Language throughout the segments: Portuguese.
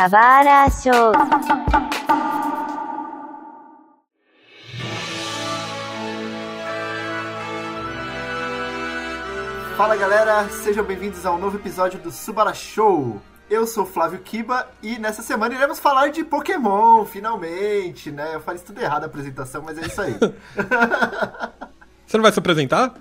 Kawara Show. Fala galera, sejam bem-vindos a um novo episódio do Subara Show. Eu sou Flávio Kiba e nessa semana iremos falar de Pokémon, finalmente, né? Eu falei tudo errado a apresentação, mas é isso aí. Você não vai se apresentar?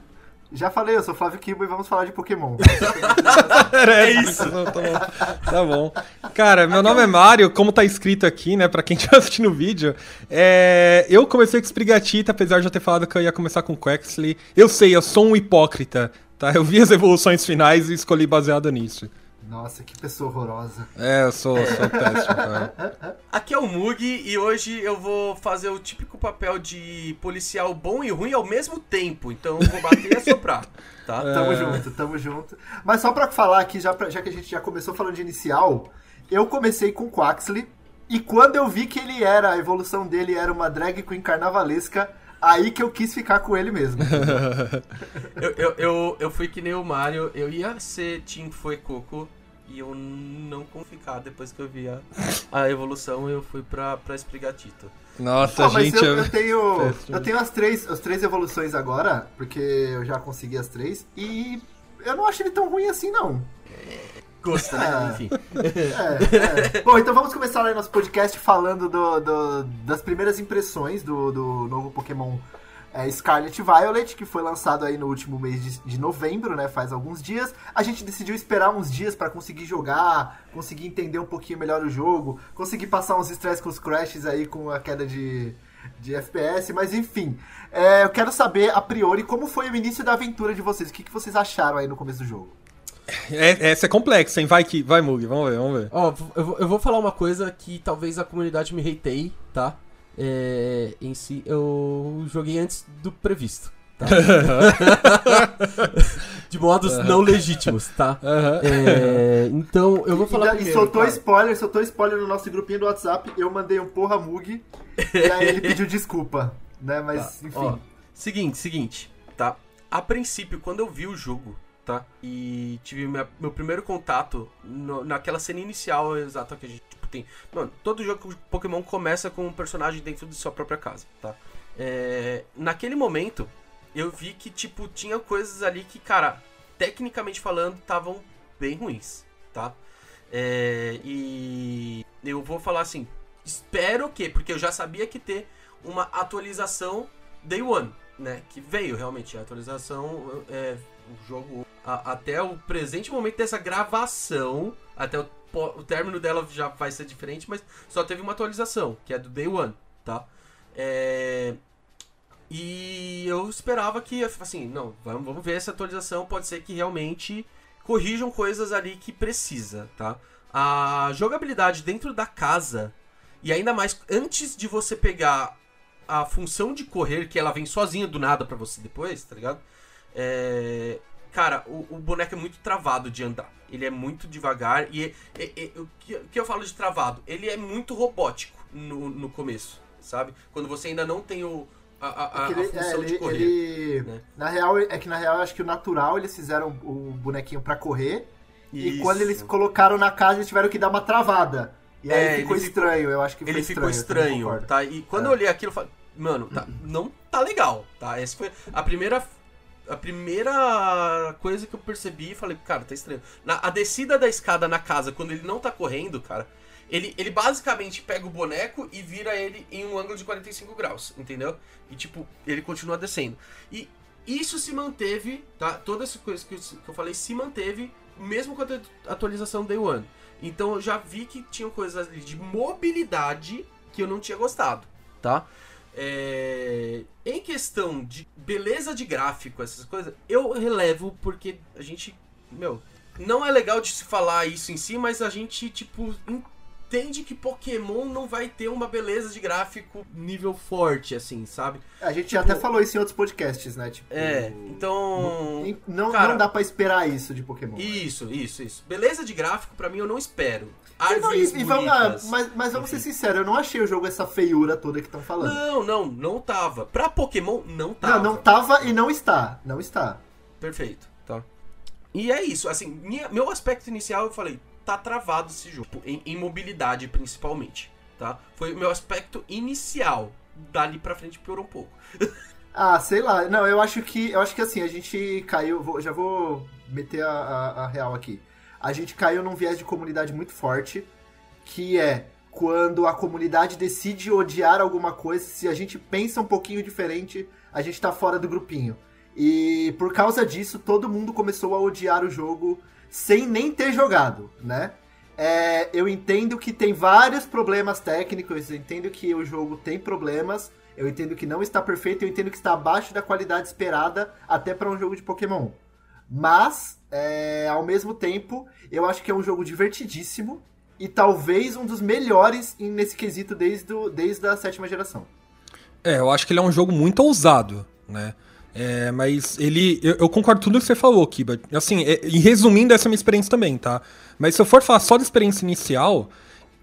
Já falei, eu sou Flávio Kiba e vamos falar de Pokémon. é isso. Tá bom. Tá bom. Cara, meu nome é Mário, como tá escrito aqui, né, pra quem tá assistindo o vídeo, é... eu comecei com Sprigatita, apesar de já ter falado que eu ia começar com Quexley. Eu sei, eu sou um hipócrita, tá? Eu vi as evoluções finais e escolhi baseado nisso. Nossa, que pessoa horrorosa. É, eu sou, sou péssimo, cara. Aqui é o Mug e hoje eu vou fazer o típico papel de policial bom e ruim ao mesmo tempo. Então eu vou bater e assoprar, tá? É... Tamo junto, tamo junto. Mas só pra falar aqui, já, já que a gente já começou falando de inicial, eu comecei com Quaxley. E quando eu vi que ele era, a evolução dele era uma drag queen carnavalesca, aí que eu quis ficar com ele mesmo. eu, eu, eu, eu, fui que nem o Mario, eu ia ser Team Foi Coco, e eu não consegui ficar depois que eu vi a, a evolução, eu fui pra, pra Sprigatito. Nossa, Pô, gente. Eu, eu, tenho, eu tenho as três, as três evoluções agora, porque eu já consegui as três, e eu não acho ele tão ruim assim, não. Gosta, né? É, Enfim. É, é. Bom, então vamos começar aí nosso podcast falando do, do, das primeiras impressões do, do novo Pokémon é, Scarlet Violet, que foi lançado aí no último mês de, de novembro, né? Faz alguns dias. A gente decidiu esperar uns dias para conseguir jogar, conseguir entender um pouquinho melhor o jogo, conseguir passar uns estresses com os crashes aí com a queda de, de FPS, mas enfim. É, eu quero saber, a priori, como foi o início da aventura de vocês. O que, que vocês acharam aí no começo do jogo? É, essa é complexa, hein? Vai que. Vai, Mug, vamos ver, vamos ver. Ó, eu, eu vou falar uma coisa que talvez a comunidade me hateie, tá? É, em si, eu joguei antes do previsto. Tá? de modos uhum. não legítimos, tá? Uhum. É, então, eu vou falar e, primeiro, E soltou cara. spoiler, soltou spoiler no nosso grupinho do WhatsApp. Eu mandei um porra Mug. e aí ele pediu desculpa, né? Mas, tá. enfim. Ó, seguinte, seguinte, tá? A princípio, quando eu vi o jogo, tá? E tive minha, meu primeiro contato no, naquela cena inicial exata que a gente tem. Mano, todo jogo de Pokémon começa com um personagem dentro de sua própria casa, tá? É, naquele momento, eu vi que, tipo, tinha coisas ali que, cara, tecnicamente falando, estavam bem ruins, tá? É, e eu vou falar assim, espero que, porque eu já sabia que ter uma atualização Day One, né? Que veio realmente a atualização, é, o jogo a, até o presente momento dessa gravação, até o o término dela já vai ser diferente, mas só teve uma atualização, que é do Day One, tá? É... E eu esperava que, assim, não, vamos, ver essa atualização, pode ser que realmente corrijam coisas ali que precisa, tá? A jogabilidade dentro da casa, e ainda mais antes de você pegar a função de correr, que ela vem sozinha do nada para você depois, tá ligado? É... Cara, o, o boneco é muito travado de andar ele é muito devagar e, e, e o, que, o que eu falo de travado? Ele é muito robótico no, no começo, sabe? Quando você ainda não tem o, a, a, a, é ele, função é, de correr. Ele, né? Na real, é que na real eu acho que o natural eles fizeram o bonequinho para correr Isso. e quando eles colocaram na casa eles tiveram que dar uma travada. E aí é, ficou estranho, eu acho que Ele ficou estranho, estranho tá? E quando é. eu olhei aquilo, eu falei, mano, tá, não tá legal, tá? Essa foi a primeira a primeira coisa que eu percebi, falei, cara, tá estranho. Na, a descida da escada na casa, quando ele não tá correndo, cara, ele, ele basicamente pega o boneco e vira ele em um ângulo de 45 graus, entendeu? E tipo, ele continua descendo. E isso se manteve, tá? Toda essa coisa que eu, que eu falei se manteve, mesmo com a atualização Day One. Então eu já vi que tinham coisas ali de mobilidade que eu não tinha gostado, tá? É... Em questão de beleza de gráfico, essas coisas, eu relevo porque a gente, meu, não é legal de se falar isso em si, mas a gente, tipo, entende que Pokémon não vai ter uma beleza de gráfico nível forte, assim, sabe? A gente tipo, até falou isso em outros podcasts, né? Tipo, é, então. Não, não, cara, não dá para esperar isso de Pokémon. Isso, isso, isso. Beleza de gráfico, para mim, eu não espero. Árvores não, e, vamos, ah, mas, mas vamos ser sinceros, eu não achei o jogo essa feiura toda que estão falando. Não, não, não tava. Pra Pokémon, não tava. Não, não tava e não está. Não está. Perfeito, tá. E é isso, assim, minha, meu aspecto inicial eu falei, tá travado esse jogo, em, em mobilidade principalmente, tá? Foi o meu aspecto inicial. Dali pra frente piorou um pouco. Ah, sei lá. Não, eu acho que. Eu acho que assim, a gente caiu. Vou, já vou meter a, a, a real aqui. A gente caiu num viés de comunidade muito forte, que é quando a comunidade decide odiar alguma coisa, se a gente pensa um pouquinho diferente, a gente tá fora do grupinho. E por causa disso, todo mundo começou a odiar o jogo sem nem ter jogado, né? É, eu entendo que tem vários problemas técnicos, eu entendo que o jogo tem problemas, eu entendo que não está perfeito, eu entendo que está abaixo da qualidade esperada até para um jogo de Pokémon. Mas, é, ao mesmo tempo, eu acho que é um jogo divertidíssimo e talvez um dos melhores nesse quesito desde, desde a sétima geração. É, eu acho que ele é um jogo muito ousado, né? É, mas ele. Eu, eu, concordo com tudo que você falou, Kiba. Assim, é, e resumindo essa minha experiência também, tá? Mas se eu for falar só da experiência inicial,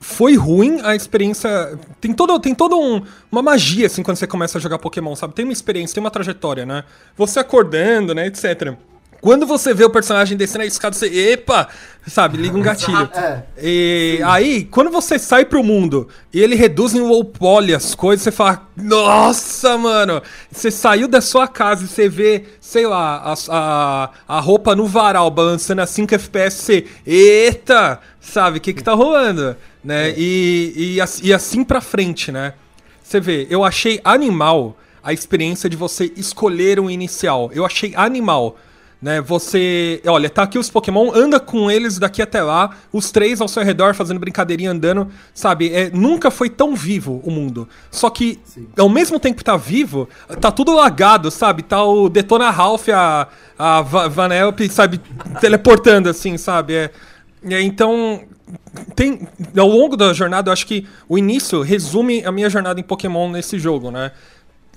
foi ruim a experiência. Tem todo, tem toda um, uma magia, assim, quando você começa a jogar Pokémon, sabe? Tem uma experiência, tem uma trajetória, né? Você acordando, né, etc. Quando você vê o personagem descendo a escada, você. Epa! Sabe, liga um gatilho. É. E aí, quando você sai pro mundo e ele reduz em low poly as coisas, você fala, nossa, mano! Você saiu da sua casa e você vê, sei lá, a, a, a roupa no varal balançando a 5 FPS, você. Eita! Sabe, o que que tá rolando? Né? E, e, e assim pra frente, né? Você vê, eu achei animal a experiência de você escolher um inicial. Eu achei animal né? Você, olha, tá aqui os Pokémon, anda com eles daqui até lá, os três ao seu redor fazendo brincadeirinha andando, sabe? É, nunca foi tão vivo o mundo. Só que Sim. ao mesmo tempo que tá vivo, tá tudo lagado, sabe? Tá o Detona Ralph, a, a Vanellope, sabe, teleportando assim, sabe? É, é, então, tem ao longo da jornada, eu acho que o início resume a minha jornada em Pokémon nesse jogo, né?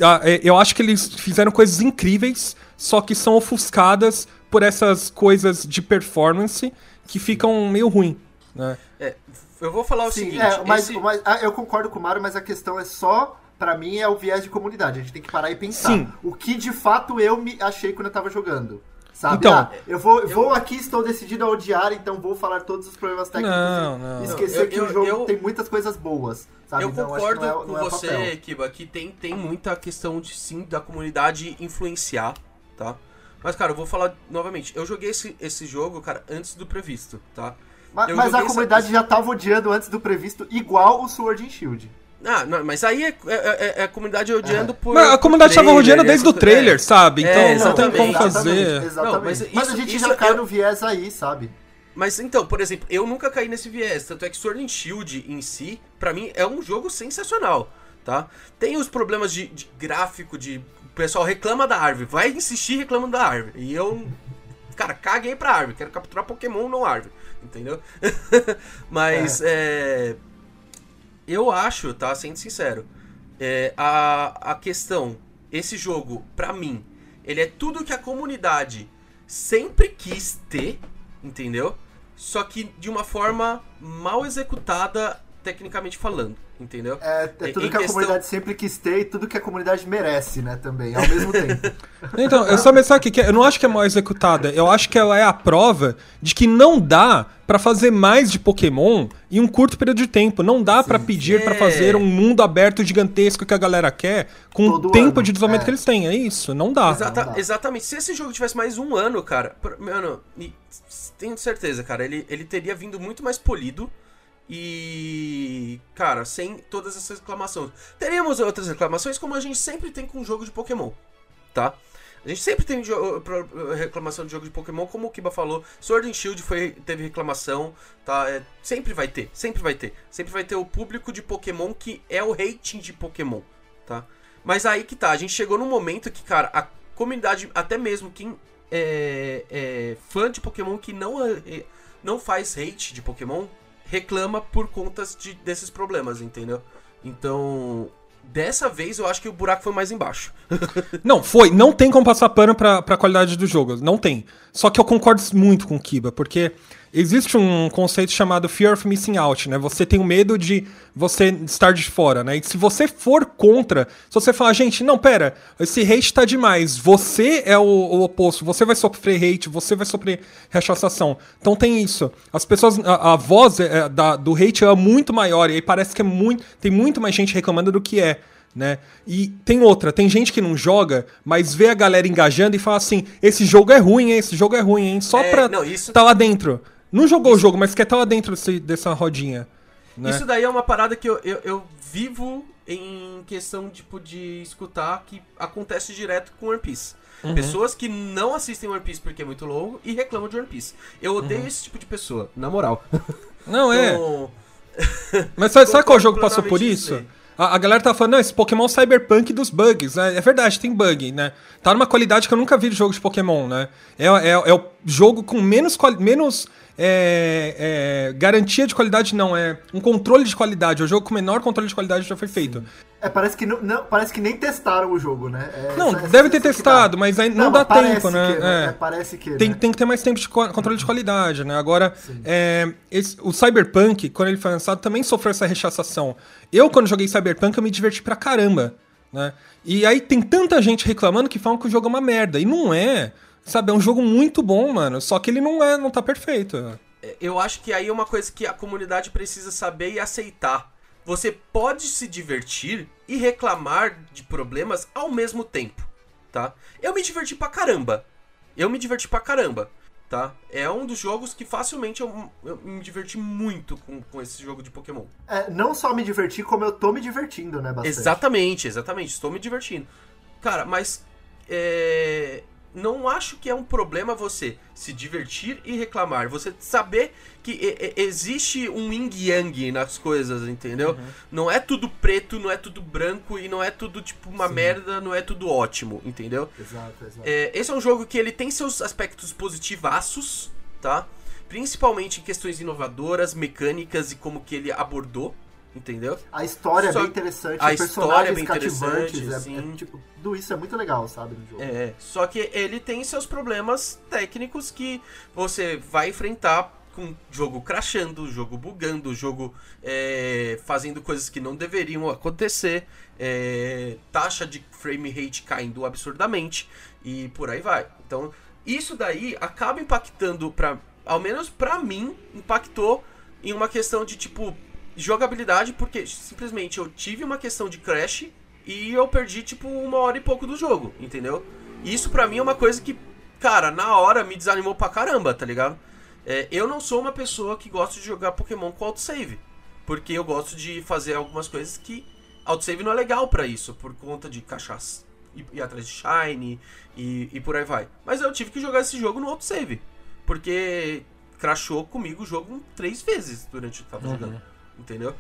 Ah, é, eu acho que eles fizeram coisas incríveis só que são ofuscadas por essas coisas de performance que ficam meio ruim, né? É, eu vou falar o Sim, seguinte... É, mas, esse... mas ah, eu concordo com o Mário, mas a questão é só para mim é o viés de comunidade. A gente tem que parar e pensar. Sim. O que de fato eu me achei quando eu tava jogando. Sabe? Então, ah, eu vou, eu... vou aqui, estou decidido a odiar, então vou falar todos os problemas técnicos não, não. esquecer eu, que eu, o jogo eu, tem muitas coisas boas. Sabe? Eu então, concordo é, com é você, Kiba, que tem, tem muita questão de sim da comunidade influenciar tá? Mas, cara, eu vou falar novamente. Eu joguei esse, esse jogo, cara, antes do previsto, tá? Mas, mas a comunidade essa... já tava odiando antes do previsto, igual o Sword and Shield. Ah, não, mas aí é, é, é, é a comunidade odiando é. por. Mas a comunidade estava odiando desde o trailer, é. sabe? Então é, não tem como fazer. Exatamente. exatamente. Não, mas, mas, a gente isso, já cai eu... no viés aí, sabe? Mas então, por exemplo, eu nunca caí nesse viés. Tanto é que Sword and Shield em si, para mim, é um jogo sensacional, tá? Tem os problemas de, de gráfico, de pessoal reclama da árvore, vai insistir reclamando da árvore. E eu, cara, caguei pra árvore, quero capturar Pokémon não árvore, entendeu? Mas, é. é. Eu acho, tá? Sendo sincero, é, a, a questão, esse jogo, pra mim, ele é tudo que a comunidade sempre quis ter, entendeu? Só que de uma forma mal executada, tecnicamente falando. Entendeu? É, é tudo em que a comunidade sempre quis ter e tudo que a comunidade merece, né, também, ao mesmo tempo. Então, eu só pensar aqui que eu não acho que é mal executada, eu acho que ela é a prova de que não dá para fazer mais de Pokémon em um curto período de tempo. Não dá para pedir é. para fazer um mundo aberto gigantesco que a galera quer com Todo o tempo ano. de desenvolvimento é. que eles têm. É isso, não dá. Exata, não dá. Exatamente. Se esse jogo tivesse mais um ano, cara, mano, tenho certeza, cara, ele, ele teria vindo muito mais polido e, cara, sem todas essas reclamações. Teríamos outras reclamações, como a gente sempre tem com o jogo de Pokémon, tá? A gente sempre tem reclamação de jogo de Pokémon, como o Kiba falou. Sword and Shield foi, teve reclamação, tá? É, sempre vai ter, sempre vai ter. Sempre vai ter o público de Pokémon que é o rating de Pokémon, tá? Mas aí que tá, a gente chegou num momento que, cara, a comunidade, até mesmo quem é, é fã de Pokémon que não, é, não faz hate de Pokémon, reclama por conta de, desses problemas, entendeu? Então, dessa vez eu acho que o buraco foi mais embaixo. não, foi. Não tem como passar pano pra, pra qualidade do jogo. Não tem. Só que eu concordo muito com o Kiba, porque existe um conceito chamado fear of missing out, né? Você tem o medo de você estar de fora, né? E se você for contra, se você falar, gente, não, pera, esse hate tá demais, você é o, o oposto, você vai sofrer hate, você vai sofrer rechaçação. Então tem isso. As pessoas, a, a voz é, da, do hate é muito maior, e aí parece que é muito, tem muito mais gente reclamando do que é né? E tem outra, tem gente que não joga, mas vê a galera engajando e fala assim: esse jogo é ruim, hein? Esse jogo é ruim, hein? Só É, pra não, isso- tá lá dentro. Não jogou o jogo, mas quer estar lá dentro desse- dessa rodinha. Né? Isso daí é uma parada que eu, eu, eu vivo em questão tipo, de escutar que acontece direto com One Piece. Uhum. Pessoas que não assistem One Piece porque é muito longo e reclamam de One Piece. Eu odeio esse tipo de pessoa, na moral. Não, é. Então, Mas sabe, sabe qual jogo passou por isso? A, a galera tá falando, não, esse Pokémon Cyberpunk dos bugs. É, é verdade, tem bug, né? Tá numa qualidade que eu nunca vi de jogo de Pokémon, né? É, é, é o jogo com menos, menos é, é, garantia de qualidade, não. É um controle de qualidade. É o jogo com menor controle de qualidade já foi feito. É, parece que, não, não- parece que nem testaram o jogo, né? É Não, essa- essa deve ter que dá. testado, mas aí não, dá mas parece tempo, né? que, É. é, parece que. Tem, né? tem que ter mais tempo de co- controle de qualidade, né? Agora, é, esse- o Cyberpunk, quando ele foi lançado, também sofreu essa rechaçação. Eu, quando joguei Cyberpunk, eu me diverti pra caramba, né? E aí tem tanta gente reclamando que falam que o jogo é uma merda. E não é. Sabe, é um jogo muito bom, mano. Só que ele não é, não tá perfeito. eu acho que aí é uma coisa que a comunidade precisa saber e aceitar. Você pode se divertir e reclamar de problemas ao mesmo tempo, tá? Eu me diverti pra caramba. Eu me diverti pra caramba, tá? É um dos jogos que facilmente eu, eu me diverti muito com, com esse jogo de Pokémon. É, não só me divertir, como eu tô me divertindo, né? Bastante. Exatamente, exatamente. Estou me divertindo. Cara, mas é, não acho que é um problema você se divertir e reclamar. Você saber que existe um yin yang nas coisas, entendeu? Não é tudo preto, não é tudo branco e não é tudo tipo uma merda, não é tudo ótimo, entendeu? Exato, exato. É, esse é um jogo que ele tem seus aspectos positivaços, tá? Principalmente em questões inovadoras, mecânicas e como que ele abordou, entendeu? A história Só- é bem interessante, a os história é bem cativantes, interessante, é, é, tipo, tudo isso é muito legal, sabe, no jogo. É, só que ele tem seus problemas técnicos que você vai enfrentar com o jogo crashando, jogo bugando, jogo é, fazendo coisas que não deveriam acontecer, é, taxa de frame rate caindo absurdamente e por aí vai. Então, isso daí acaba impactando para, ao menos pra mim, impactou em uma questão de tipo jogabilidade, porque simplesmente eu tive uma questão de crash e eu perdi tipo uma hora e pouco do jogo, entendeu? E isso pra mim é uma coisa que, cara, na hora me desanimou pra caramba, tá ligado? É, eu não sou uma pessoa que gosta de jogar Pokémon com autosave, porque eu gosto de fazer algumas coisas que autosave não é legal pra isso, por conta de cachaça ir, ir atrás de Shine e, e por aí vai. Mas eu tive que jogar esse jogo no autosave, porque crashou comigo o jogo três vezes durante o que eu tava jogando, entendeu?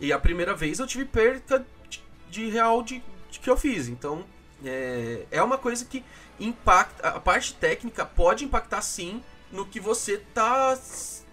E a primeira vez eu tive perca de, de real de, de que eu fiz, então é, é uma coisa que impacta, a parte técnica pode impactar sim no que você tá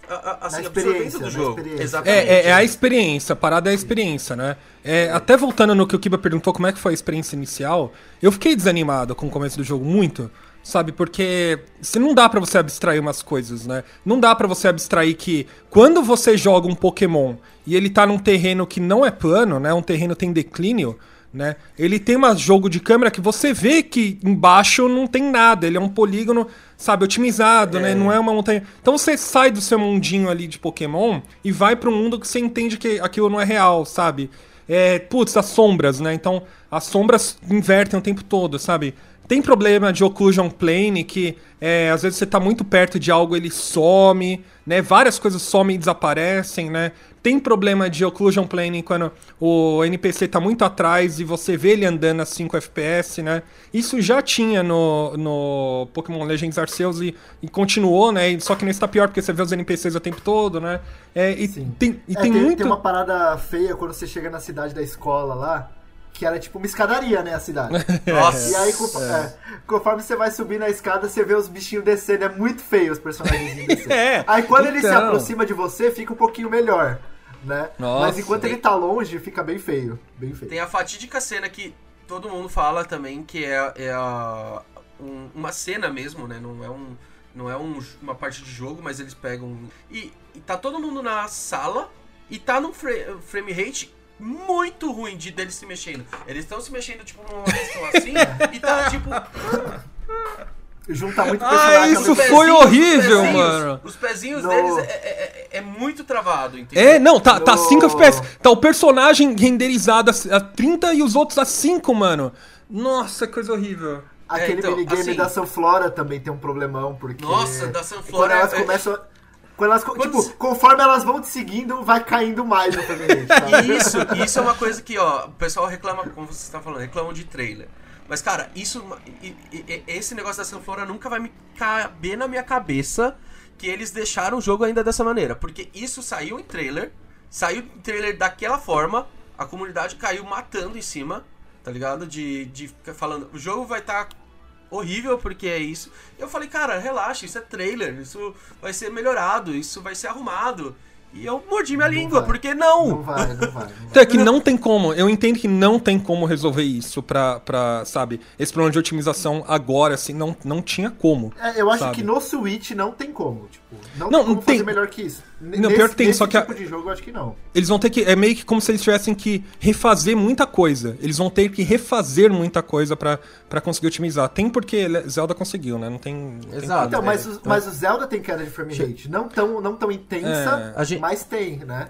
a- a- assim, experiência, do jogo. experiência. Exatamente. É, é, é a experiência, a parada é a experiência, né? É, até voltando no que o Kiba perguntou, como é que foi a experiência inicial, eu fiquei desanimado com o começo do jogo, muito, sabe? Porque se não dá pra você abstrair umas coisas, né? Não dá pra você abstrair que quando você joga um Pokémon e ele tá num terreno que não é plano, né? Um terreno tem declínio, né? Ele tem um jogo de câmera que você vê que embaixo não tem nada, ele é um polígono, sabe, otimizado, né? Não é uma montanha. Então você sai do seu mundinho ali de Pokémon e vai para um mundo que você entende que aquilo não é real, sabe? É, putz, as sombras, né? Então as sombras invertem o tempo todo, sabe? Tem problema de occlusion plane que é, às vezes você tá muito perto de algo, ele some, né? Várias coisas somem e desaparecem, né? Tem problema de occlusion plane quando o NPC tá muito atrás e você vê ele andando a 5 FPS, né? Isso já tinha no, no Pokémon Legends Arceus e, e continuou, né? Só que nesse tá pior porque você vê os NPCs o tempo todo, né? É, e Sim. tem, e É, tem muito. tem uma parada feia quando você chega na cidade da escola lá, que era tipo uma escadaria, né, a cidade. Nossa. E aí, conf- é, conforme você vai subir na escada, você vê os bichinhos descendo. É muito feio os personagens descendo. É, Aí quando ele se então. aproxima de você, fica um pouquinho melhor, né? Nossa. Mas enquanto ele tá longe, fica bem feio. Bem feio. Tem a fatídica cena que todo mundo fala também, que é, é a- um- uma cena mesmo, né? Não é um, Não é um- uma parte de jogo, mas eles pegam. E, e tá todo mundo na sala e tá num fra- frame rate muito ruim de deles se mexendo. Eles estão se mexendo, tipo, numa questão assim, e tá tipo. Junta muito Ah, isso mesmo foi os horrível, pezinhos- mano. Os pezinhos No- deles é, é- é- é muito travado, entendeu? É, não, tá, tá No- 5 FPS. Tá o personagem renderizado a, a 30 e os outros a 5, mano. Nossa, coisa horrível. Aquele É, então, minigame assim- da Sunflora também tem um problemão, porque. Nossa, da Quando Sunflora elas é- começam. Quando elas, Quando tipo, conforme elas vão te seguindo, vai caindo mais? E isso, isso é uma coisa que, ó, o pessoal reclama, como você está falando, reclamam de trailer. Mas, cara, isso. Esse negócio da Sunflora nunca vai me caber na minha cabeça que eles deixaram o jogo ainda dessa maneira. Porque isso saiu em trailer, saiu em trailer daquela forma, a comunidade caiu matando em cima, tá ligado? De, de falando, o jogo vai estar horrível porque é isso. Eu falei, cara, relaxa, isso é trailer, isso vai ser melhorado, isso vai ser arrumado. E eu mordi minha Não língua, vai. porque não? Não vai, não vai. Não vai. Então é que não tem como, eu entendo que não tem como resolver isso pra, pra sabe, esse problema de otimização agora, assim, não, não tinha como. É, eu acho Sabe? que no Switch não tem como, tipo, não, Não, tem como tem. fazer melhor que isso. N- Não, nesse, pior que tem, nesse só que a- tipo de jogo eu acho que não. Eles vão ter que. É meio que como se eles tivessem que refazer muita coisa. Eles vão ter que refazer muita coisa pra, pra conseguir otimizar. Tem porque Zelda conseguiu, né? Não tem. não tem Exato. Então, é, mas, o- mas o Zelda tem queda de frame rate, não tão, não tão intensa, É, a gente- mas tem, né?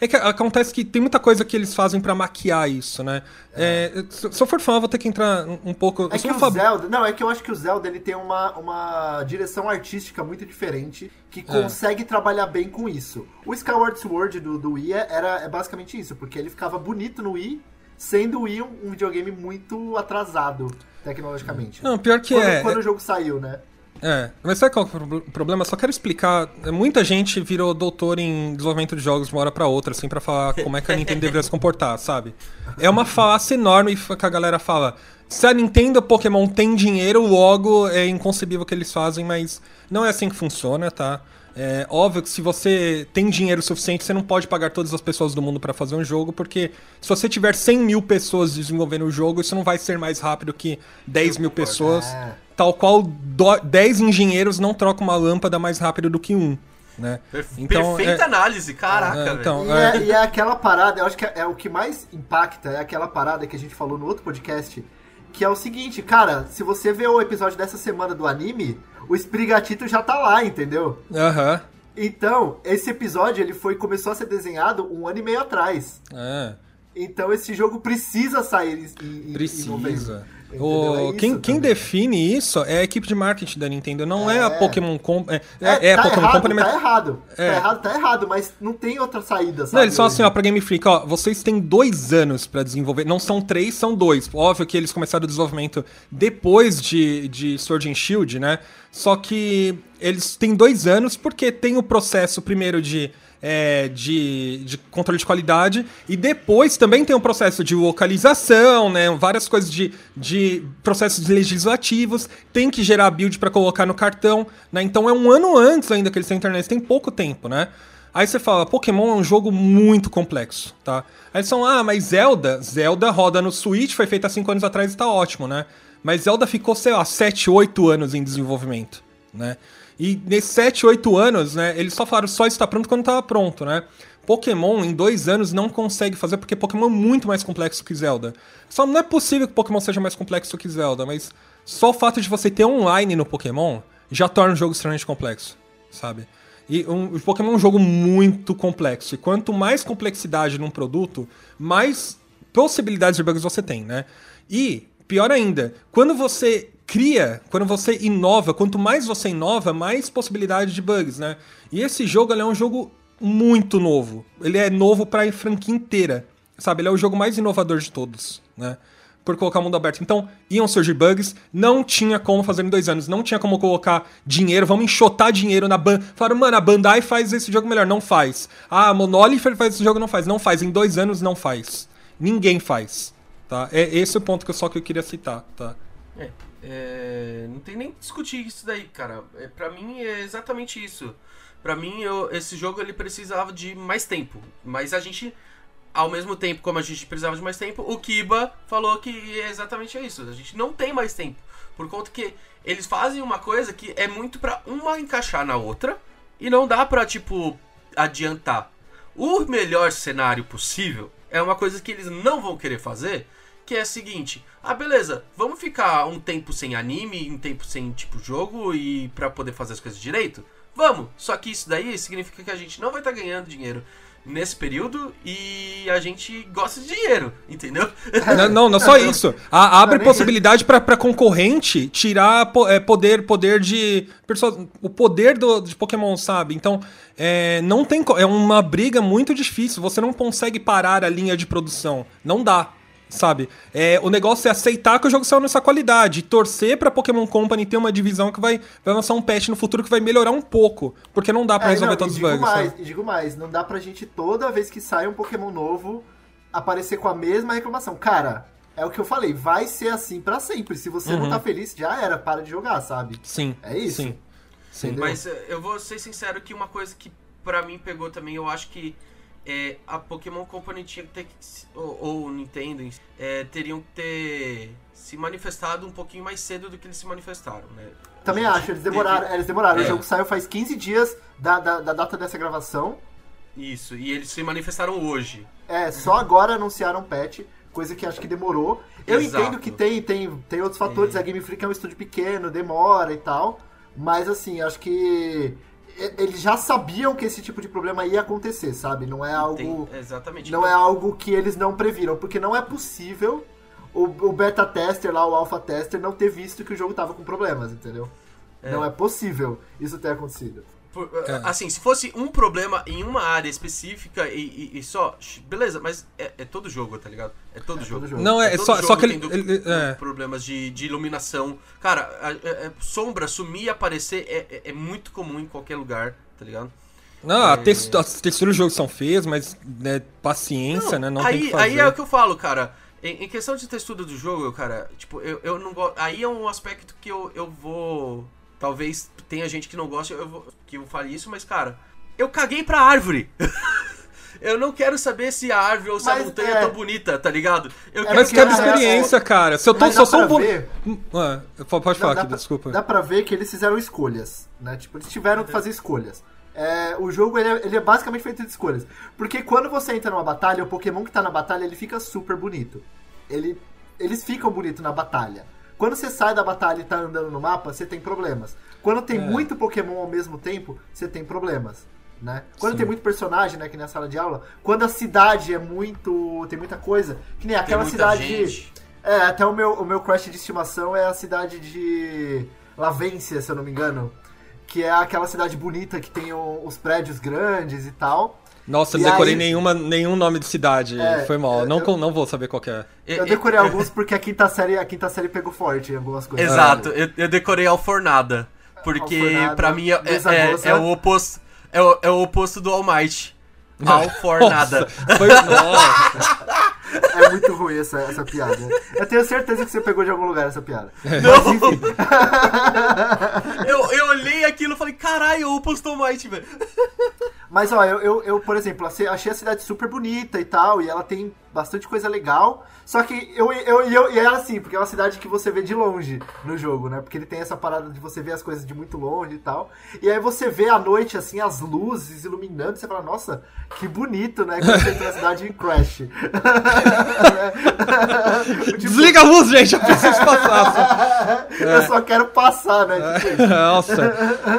É que acontece que tem muita coisa que eles fazem pra maquiar isso, né? É, se se eu for falar, vou ter que entrar um, um pouco. É que o fab- Zelda, não, é que eu acho que o Zelda ele tem uma, uma direção artística muito diferente que É. consegue trabalhar bem com isso. O Skyward Sword do, do Wii é- era é basicamente isso, porque ele ficava bonito no Wii, sendo o Wii um, um videogame muito atrasado tecnologicamente. Não, pior que quando, é. quando o jogo saiu, né? É, mas sabe qual é o pro- problema? Só quero explicar. Muita gente virou doutor em desenvolvimento de jogos de uma hora pra outra, assim, pra falar como é que a Nintendo deveria se comportar, sabe? É uma falácia enorme que a galera fala. Se a Nintendo Pokémon tem dinheiro, logo é inconcebível o que eles fazem, mas não é assim que funciona, tá? É óbvio que se você tem dinheiro suficiente, você não pode pagar todas as pessoas do mundo pra fazer um jogo, porque se você tiver 100 mil pessoas desenvolvendo o jogo, isso não vai ser mais rápido que 10 mil pessoas. É. Tal qual do- 10 engenheiros não trocam uma lâmpada mais rápido do que um, né? Então, Perfeita é- análise, caraca, É, então, E é. é, e é aquela parada, eu acho que é, é o que mais impacta, é aquela parada que a gente falou no outro podcast, que é o seguinte, cara, se você vê o episódio dessa semana do anime, o Sprigatito já tá lá, entendeu? Aham. Então, esse episódio ele foi começou a ser desenhado um ano e meio atrás. É, Então esse jogo precisa sair em, em- em novembro. precisa. Entendeu? O, É quem, quem define isso é a equipe de marketing da Nintendo, não é, a É. Pokémon Company. É, É, é a tá Pokémon errado, Company, mas. tá errado. É. Tá errado, tá errado, mas não tem outra saída, sabe? Não, eles falam assim, ó, pra Game Freak, ó, vocês têm dois anos pra desenvolver. Não são três, são dois. Óbvio que eles começaram o desenvolvimento depois de, de Sword and Shield, né? Só que eles têm dois anos porque tem o processo primeiro de. é, de, de controle de qualidade e depois também tem o processo de localização, né? Várias coisas de, de processos legislativos, tem que gerar build pra colocar no cartão, né? Então é um ano antes ainda que eles têm internet, tem pouco tempo, né? Aí você fala, Pokémon é um jogo muito complexo, tá? Aí eles falam, ah, mas Zelda, Zelda roda no Switch, foi feita há 5 anos atrás e tá ótimo, né? Mas Zelda ficou, sei lá, 7, 8 anos em desenvolvimento, né? E nesses 7, 8 anos, né, eles só falaram, só está pronto quando tava pronto, né? Pokémon em dois anos não consegue fazer porque Pokémon é muito mais complexo que Zelda. Só não é possível que Pokémon seja mais complexo que Zelda, mas só o fato de você ter online no Pokémon já torna o jogo extremamente complexo, sabe? E um, o Pokémon é um jogo muito complexo. E quanto mais complexidade num produto, mais possibilidades de bugs você tem, né? E, pior ainda, quando você cria, quando você inova, quanto mais você inova, mais possibilidade de bugs, né? E esse jogo é um jogo muito novo. Ele é novo pra franquia inteira, sabe? Ele é o jogo mais inovador de todos, né? Por colocar o mundo aberto. Então, iam surgir bugs, não tinha como fazer em dois anos, não tinha como colocar dinheiro, vamos enxotar dinheiro na Bandai. Falaram, mano, a Bandai faz esse jogo melhor, não faz. Ah, a Monolith faz esse jogo, não faz. Não faz, em dois anos não faz. Ninguém faz, tá? É esse o ponto que eu só que eu queria citar, tá? É, é, não tem nem que discutir isso daí, cara. É, pra mim é exatamente isso. Pra mim, eu- esse jogo ele precisava de mais tempo. Mas a gente. ao mesmo tempo, como a gente precisava de mais tempo, o Kiba falou que é exatamente isso. A gente não tem mais tempo. Por conta que eles fazem uma coisa que é muito pra uma encaixar na outra e não dá pra, tipo, adiantar. O melhor cenário possível é uma coisa que eles não vão querer fazer, que é a seguinte: ah, beleza, vamos ficar um tempo sem anime, um tempo sem tipo jogo e para poder fazer as coisas direito? Vamos. Só que isso daí significa que a gente não vai estar tá ganhando dinheiro nesse período e a gente gosta de dinheiro, entendeu? Não, não, não só isso. A, abre possibilidade para concorrente tirar é, poder poder de o poder do, de Pokémon, sabe? Então é, não tem é uma briga muito difícil. Você não consegue parar a linha de produção, não dá sabe? É, o negócio é aceitar que o jogo saiu nessa qualidade, torcer pra Pokémon Company ter uma divisão que vai, vai lançar um patch no futuro que vai melhorar um pouco, porque não dá pra é, resolver não, todos os bugs. Mais, sabe? Digo mais, não dá pra gente toda vez que sai um Pokémon novo aparecer com a mesma reclamação. Cara, é o que eu falei, vai ser assim para sempre. Se você uhum. não tá feliz, já era, para de jogar, sabe? Sim. É isso. Sim. Sim. Mas eu vou ser sincero que uma coisa que para mim pegou também, eu acho que é, a Pokémon Company tinha que ter ou, ou Nintendo é, teriam que ter se manifestado um pouquinho mais cedo do que eles se manifestaram, né? Também acho, eles demoraram, teve... eles demoraram. É. O jogo saiu faz 15 dias da, da, da, data dessa gravação. Isso, e eles se manifestaram hoje. É, só agora anunciaram o patch, coisa que acho que demorou. Eu Exato. entendo que tem, tem, tem outros fatores, é. a Game Freak é um estúdio pequeno, demora e tal, mas assim, acho que eles já sabiam que esse tipo de problema ia acontecer, sabe? Não é algo. Tem, exatamente. Não é algo que eles não previram, porque não é possível o, o beta tester lá, o alpha tester, não ter visto que o jogo tava com problemas, entendeu? É. Não é possível isso ter acontecido. Por, é. Assim, se fosse um problema em uma área específica e, e, e só. Beleza, mas é, é, todo jogo, tá ligado? É todo, é jogo. todo jogo. Não, é, é só, só que ele. ele é. Problemas de, de iluminação. Cara, a, a, sombra sumir e aparecer é, é, muito comum em qualquer lugar, tá ligado? Não, a textura, as texturas do jogo são feias, mas né, paciência, não, né? Não aí, tem que fazer. Aí é o que eu falo, cara. Em, em questão de textura do jogo, cara, tipo, eu, eu não gosto. Aí é um aspecto que eu, eu vou Talvez tenha gente que não goste eu vou, que eu fale isso, mas, cara, eu caguei pra árvore. eu não quero saber se a árvore ou se mas, a montanha é... tá bonita, tá ligado? Eu é, mas quero experiência, cara. Se eu tô, só sou um. Ver... Ah, pode falar aqui, desculpa. Dá pra ver que eles fizeram escolhas, né? Tipo, eles tiveram que fazer escolhas. É, o jogo ele é, ele é, basicamente feito de escolhas. Porque quando você entra numa batalha, o Pokémon que tá na batalha ele fica super bonito. Ele, eles ficam bonitos na batalha. Quando você sai da batalha e tá andando no mapa, você tem problemas. Quando tem é. muito Pokémon ao mesmo tempo, você tem problemas. Né? Quando Sim. tem muito personagem, né, que na sala de aula, quando a cidade é muito. tem muita coisa, que nem aquela cidade. Gente. É, até o meu, o meu crush de estimação é a cidade de Lavência, se eu não me engano. Que é aquela cidade bonita que tem o, os prédios grandes e tal. Nossa, eu não decorei aí... nenhuma, nenhum nome de cidade. É, Foi mal. Eu, não, não vou saber qual é. Eu decorei alguns porque a quinta série, a quinta série pegou forte em algumas coisas. Exato, eu, eu decorei Alfornada. Porque pra mim é, é, é, o oposto. É o, é o oposto do All Might. Alfornada. Foi nossa. É muito ruim essa, essa piada. Eu tenho certeza que você pegou de algum lugar essa piada. Não! eu, eu olhei aquilo e falei, caralho, o Postal Might, velho. Mas, ó, eu, eu, eu, por exemplo, achei a cidade super bonita e tal, e ela tem bastante coisa legal. Só que eu, eu, eu, e é assim, porque é uma cidade que você vê de longe no jogo, né? Porque ele tem essa parada de você ver as coisas de muito longe e tal. E aí você vê à noite, assim, as luzes iluminando, você fala, nossa, que bonito, né? Quando você entra na cidade em Crash. tipo, Desliga a luz, gente, eu preciso passar. eu só quero passar, né? Tipo nossa.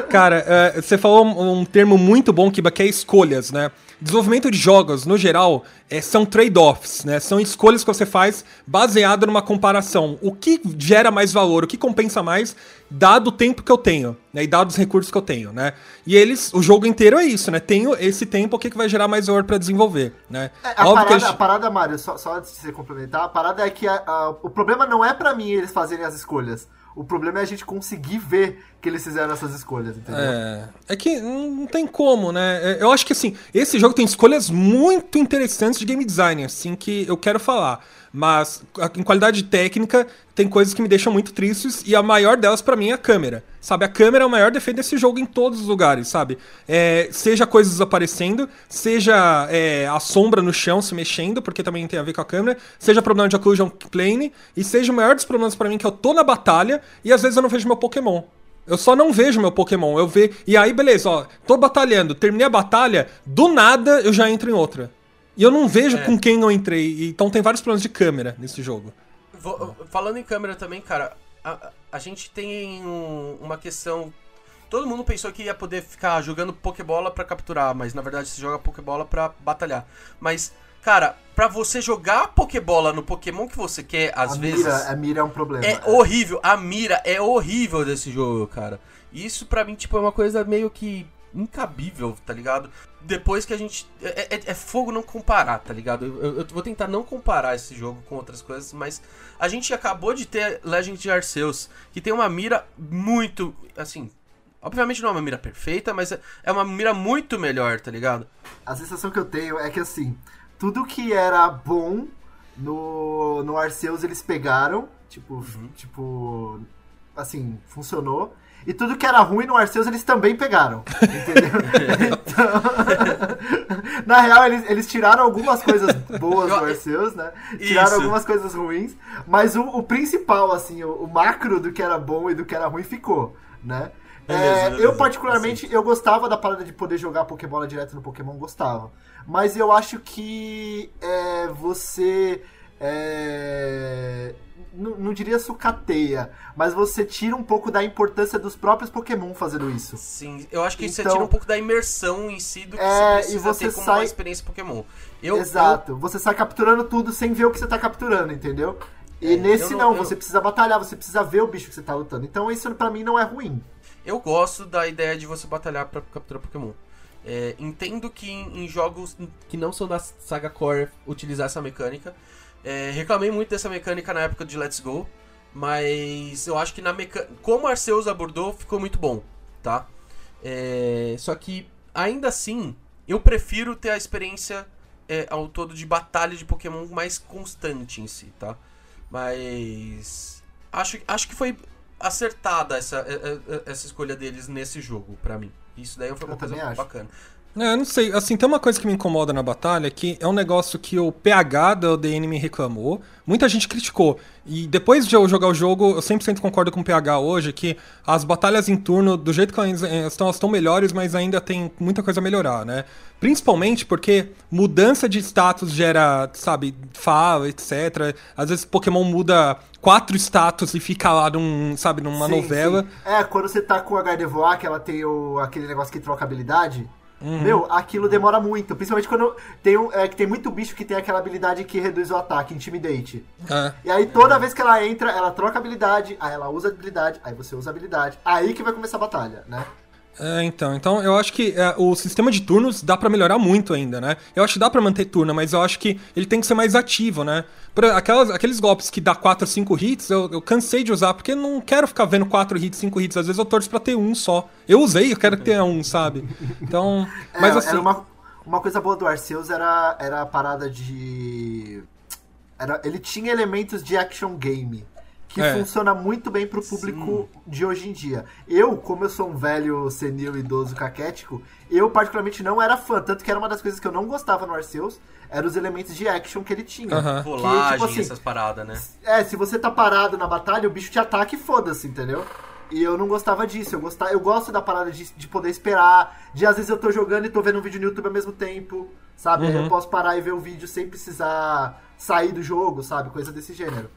Cara, é, você falou um termo muito bom, Kiba, que é escolhas, né? Desenvolvimento de jogos, no geral, é, são trade-offs, né? São escolhas que você faz baseado numa comparação. O que gera mais valor, o que compensa mais, dado o tempo que eu tenho, né? E dado os recursos que eu tenho, né? E eles, o jogo inteiro é isso, né? Tenho esse tempo, o que, que vai gerar mais valor para desenvolver, né? É, a, parada, gente... a parada, Mário, só, só antes de você complementar, a parada é que a, a, o problema não é para mim eles fazerem as escolhas. O problema é a gente conseguir ver que eles fizeram essas escolhas, entendeu? É, é que não tem como, né? É, Eu acho que assim, esse jogo tem escolhas muito interessantes de game design, assim, que eu quero falar. Mas em qualidade técnica, tem coisas que me deixam muito tristes, e a maior delas pra mim é a câmera. Sabe, a câmera é o maior defeito desse jogo em todos os lugares, sabe? É, seja coisas desaparecendo, seja é, a sombra no chão se mexendo, porque também tem a ver com a câmera, seja problema de occlusion plane, e seja o maior dos problemas pra mim que eu tô na batalha e às vezes eu não vejo meu Pokémon. Eu só não vejo meu Pokémon. Eu vejo. E aí, beleza, ó. Tô batalhando, terminei a batalha, do nada eu já entro em outra. E eu não vejo com quem eu entrei. Então tem vários problemas de câmera nesse jogo. Vo- Falando em câmera também, cara, a, a gente tem um- uma questão. Todo mundo pensou que ia poder ficar jogando Pokébola pra capturar, mas na verdade você joga Pokébola pra batalhar. Mas, cara, pra você jogar Pokébola no Pokémon que você quer, às a vezes. mira, a mira é um problema. É horrível. A mira é horrível desse jogo, cara. E Isso pra mim, tipo, é uma coisa meio que incabível, tá ligado? Depois que a gente. É, é- é fogo não comparar, tá ligado? Eu, eu- eu vou tentar não comparar esse jogo com outras coisas, mas a gente acabou de ter Legend de Arceus, que tem uma mira muito. Assim. Obviamente não é uma mira perfeita, mas é- é uma mira muito melhor, tá ligado? A sensação que eu tenho é que assim, tudo que era bom no, no Arceus eles pegaram, tipo, Uhum. tipo, assim, funcionou. E tudo que era ruim no Arceus eles também pegaram, entendeu? então, na real, eles, eles tiraram algumas coisas boas do Arceus, né? Tiraram Isso. algumas coisas ruins, mas o, o principal, assim, o, o macro do que era bom e do que era ruim ficou, né? Beleza, É, beleza. eu, particularmente, eu gostava da parada de poder jogar Pokébola direto no Pokémon, gostava. Mas eu acho que é, você. é, não, não diria sucateia, mas você tira um pouco da importância dos próprios Pokémon fazendo isso. Sim, eu acho que você Então- tira um pouco da imersão em si do que É, você e precisa você ter como sai- uma experiência Pokémon. Eu, Exato. Você sai capturando tudo sem ver o que você tá capturando, entendeu? E É, nesse eu não, não- eu- você precisa batalhar, você precisa ver o bicho que você tá lutando. Então isso pra mim não é ruim. Eu gosto da ideia de você batalhar pra capturar Pokémon. É, entendo que em, em jogos que não são da saga Core utilizar essa mecânica. É, reclamei muito dessa mecânica na época de Let's Go, mas eu acho que na meca... como Arceus abordou ficou muito bom, tá? É, só que ainda assim eu prefiro ter a experiência é, ao todo de batalha de Pokémon mais constante em si, tá? Mas acho, acho que foi acertada essa, é, é, essa escolha deles nesse jogo, pra mim. Isso daí foi uma Eu coisa também acho. É, eu não sei, assim, tem uma coisa que me incomoda na batalha, que é um negócio que o PH da ODN me reclamou, muita gente criticou, e depois de eu jogar o jogo, eu 100% concordo com o PH hoje, que as batalhas em turno, do jeito que elas eh, estão, elas estão melhores, mas ainda tem muita coisa a melhorar, né? Principalmente porque mudança de status gera, sabe, fala, etc. Às vezes Pokémon muda quatro status e fica lá num, sabe, numa Sim, novela. sim. É, quando você tá com o Gardevoir, que ela tem o, aquele negócio que troca habilidade. Uhum. Meu, aquilo demora muito. Principalmente quando tem, um, é, que tem muito bicho que tem aquela habilidade que reduz o ataque, Intimidate. É. E aí toda vez que ela entra, ela troca a habilidade, aí ela usa a habilidade, aí você usa a habilidade. Aí que vai começar a batalha, né? É, então, então eu acho que é, o sistema de turnos dá pra melhorar muito ainda, né? Eu acho que dá pra manter turno, mas eu acho que ele tem que ser mais ativo, né? Por, aquelas, aqueles golpes que dá 4, 5 hits, eu, eu cansei de usar, porque eu não quero ficar vendo 4 hits, 5 hits. Às vezes eu torço pra ter um só. Eu usei, eu quero ter um, sabe? Então, É, mas assim... uma, uma coisa boa do Arceus era, era a parada de. Era, ele tinha elementos de action game. Que É. funciona muito bem pro público de hoje em dia. Eu, como eu sou um velho senil idoso caquético, eu particularmente não era fã. Tanto que era uma das coisas que eu não gostava no Arceus, eram os elementos de action que ele tinha. Aham. Que, Rolagem, tipo assim, essas paradas, né? é, se você tá parado na batalha, o bicho te ataca e foda-se, entendeu? E eu não gostava disso. Eu, gostava, eu gosto da parada de, de poder esperar. De às vezes eu tô jogando e tô vendo um vídeo no YouTube ao mesmo tempo. Sabe? Aí Uhum. eu posso parar e ver o vídeo sem precisar sair do jogo, sabe? Coisa desse gênero.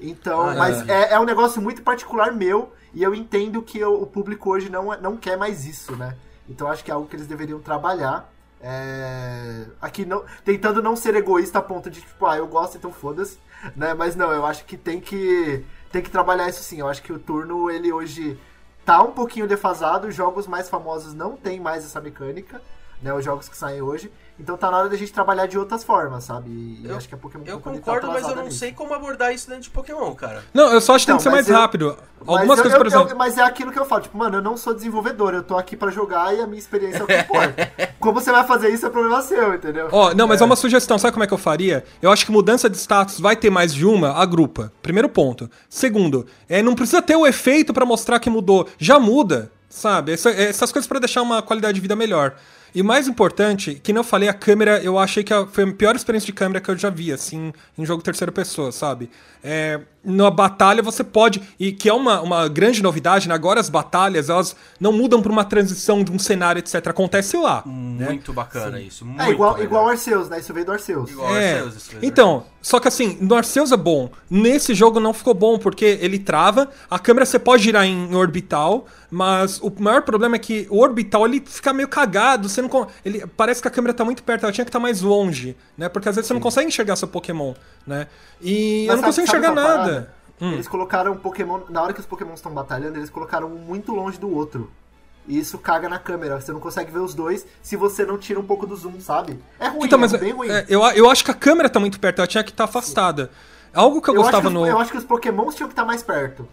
Então, Ah, é. mas é, é um negócio muito particular meu. E eu entendo que o, o público hoje não, não quer mais isso, né? Então acho que é algo que eles deveriam trabalhar. É, aqui não, tentando não ser egoísta a ponto de tipo, ah, eu gosto, então foda-se, né? Mas não, eu acho que tem que tem que trabalhar isso sim. Eu acho que o turno ele hoje tá um pouquinho defasado, os jogos mais famosos não tem mais essa mecânica, né, os jogos que saem hoje. Então tá na hora da gente trabalhar de outras formas, sabe? E Eu- acho que a Pokémon Eu tá concordo, mas eu não nisso. sei como abordar isso dentro de Pokémon, cara. Não, eu só acho que tem que ser Então, mais eu- rápido. Mas Algumas eu- coisas, eu- por eu- exemplo. mas é aquilo que eu falo, tipo, mano, eu não sou desenvolvedor, eu tô aqui pra jogar e a minha experiência é o que importa. Como você vai fazer isso é problema seu, entendeu? Ó, não, mas é. uma sugestão, sabe como é que eu faria? Eu acho que mudança de status vai ter mais de uma, agrupa. Primeiro ponto. Segundo, é, não precisa ter o efeito pra mostrar que mudou. Já muda, sabe? Essa- essas coisas pra deixar uma qualidade de vida melhor. E mais importante, que não falei, a câmera, eu achei que foi a pior experiência de câmera que eu já vi, assim, em jogo terceira pessoa, sabe? É, na batalha você pode, e que é uma, uma grande novidade, né? Agora as batalhas, elas não mudam pra uma transição de um cenário, etc. Acontece lá. né? Muito bacana isso. Muito É igual, igual Arceus, né? Isso veio do Arceus. Igual É. Arceus, isso mesmo. Então, só que assim, no Arceus é bom. Nesse jogo não ficou bom, porque ele trava, a câmera você pode girar em orbital, mas o maior problema é que o orbital ele fica meio cagado, você não ele parece que a câmera tá muito perto, ela tinha que estar mais longe, né? Porque às vezes você não consegue enxergar seu Pokémon, né? E eu Mas não sabe- consigo enxergar nada. Parada? Eles colocaram Pokémon. Na hora que os Pokémon estão batalhando, eles colocaram um muito longe do outro. E isso caga na câmera. Você não consegue ver os dois se você não tira um pouco do zoom, sabe? É ruim, Então, mas é bem ruim. é, eu, eu acho que a câmera tá muito perto, ela tinha que estar afastada. Algo que eu, eu, gostava que os, no. eu acho que os Pokémons tinham que estar mais perto.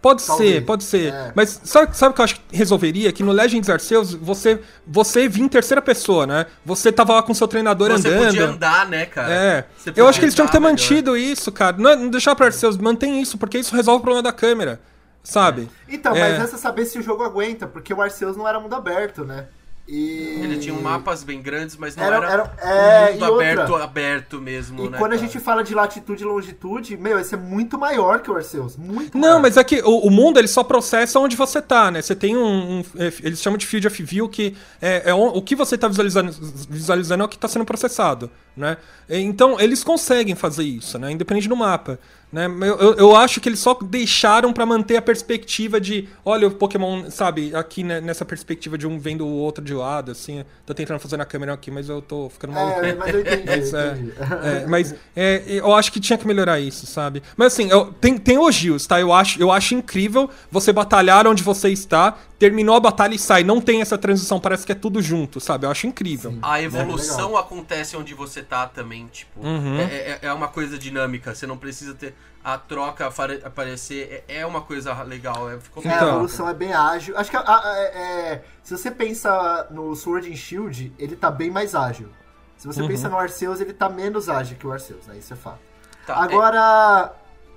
Pode Talvez. ser, pode ser. É. Mas sabe, sabe o que eu acho que resolveria? Que no Legends Arceus, você, você vinha em terceira pessoa, né? Você tava lá com seu treinador Você andando. podia andar, né, cara? É. Você Eu acho que eles tinham que ter melhor. mantido isso, cara. Não, é- não deixar pra Arceus, mantém isso, porque isso resolve o problema da câmera. Sabe? Então, É. mas essa saber se o jogo aguenta, porque o Arceus não era mundo aberto, né? E... Ele tinha um mapas bem grandes, mas não Era- era, era- é, outra. aberto, aberto mesmo, E né, quando a cara? gente fala de latitude e longitude, meu, esse é muito maior que o Arceus. Muito Não, maior. mas é que o, o mundo ele só processa onde você tá, né? Você tem um. um- é, eles chamam de field of view, que é, é on- o que você tá visualizando, visualizando é o que tá sendo processado, né? E, Então, eles conseguem fazer isso, né? Independente do mapa. Né? Eu, eu, eu acho que eles só deixaram pra manter a perspectiva de. Olha, o Pokémon, sabe, aqui né, nessa perspectiva de um vendo o outro de lado, assim. Tô tentando fazer na câmera aqui, mas eu tô ficando maluco. É, mas eu entendi. Mas, eu é, entendi. é, mas é, eu acho que tinha que melhorar isso, sabe? Mas assim, eu- tem, tem elogios, tá? Eu acho, eu acho incrível você batalhar onde você está, terminou a batalha e sai. Não tem essa transição, parece que é tudo junto, sabe? Eu acho incrível. A evolução acontece onde você tá também, tipo. Uhum. É, é- é uma coisa dinâmica, você não precisa ter a troca apare- aparecer. É, é uma coisa legal. É, ficou É, bem a Então. evolução é bem ágil. Acho que a- a- é- é, se você pensa no Sword and Shield, ele tá bem mais ágil. Se você Uhum. pensa no Arceus, ele tá menos ágil que o Arceus, né? Isso é fato. Tá, Agora,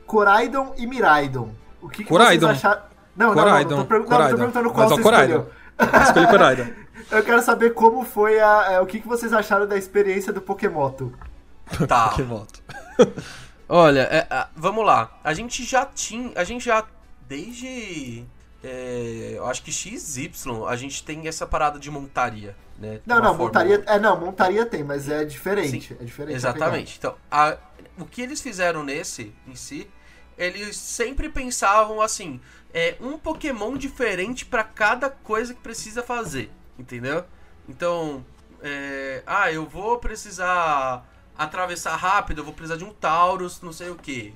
Coraidon e Miraidon. O que, que Coraidon. vocês acharam? Não, não, Coraidon, não, tô, não, tô Coraidon. perguntando qual Mas é o você Coraidon. escolheu. Escolhi Coraida. Eu quero saber como foi a, é, o que, que vocês acharam da experiência do Pokémoto. é, tá. Volta. Olha, é, vamos lá. A gente já tinha. A gente já. Desde. é, eu acho que XY, a gente tem essa parada de montaria, né? Não, não, forma- montaria. É, não, montaria tem, mas é diferente. Sim, é diferente. a Exatamente. Então, a- o que eles fizeram nesse, em si, eles sempre pensavam assim, é um Pokémon diferente pra cada coisa que precisa fazer, entendeu? Então, é, ah, eu vou precisar atravessar rápido, eu vou precisar de um Taurus, não sei o que,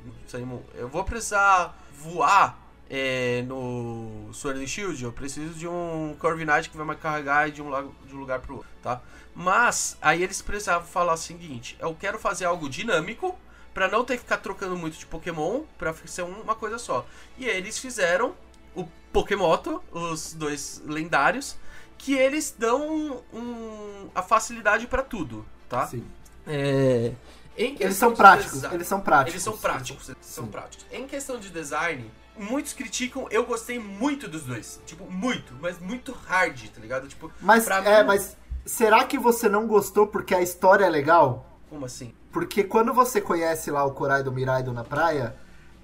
eu vou precisar voar é, no Sword and Shield, eu preciso de um Corviknight que vai me carregar de um, de um lugar pro outro, tá? Mas aí eles precisavam falar o seguinte: eu quero fazer algo dinâmico pra não ter que ficar trocando muito de Pokémon, pra ser uma coisa só. E eles fizeram o Pokémoto, os dois lendários, que eles dão um- a facilidade pra tudo, tá? Sim. É, Eles são práticos, design- eles são práticos. eles são práticos, eles são práticos. Em questão de design, muitos criticam, eu gostei muito dos dois. Tipo, muito, mas muito hard, tá ligado? Tipo, Mas, é, mim- mas será que você não gostou porque a história é legal? como assim? Porque quando você conhece lá o Coraidon Miraidon na praia,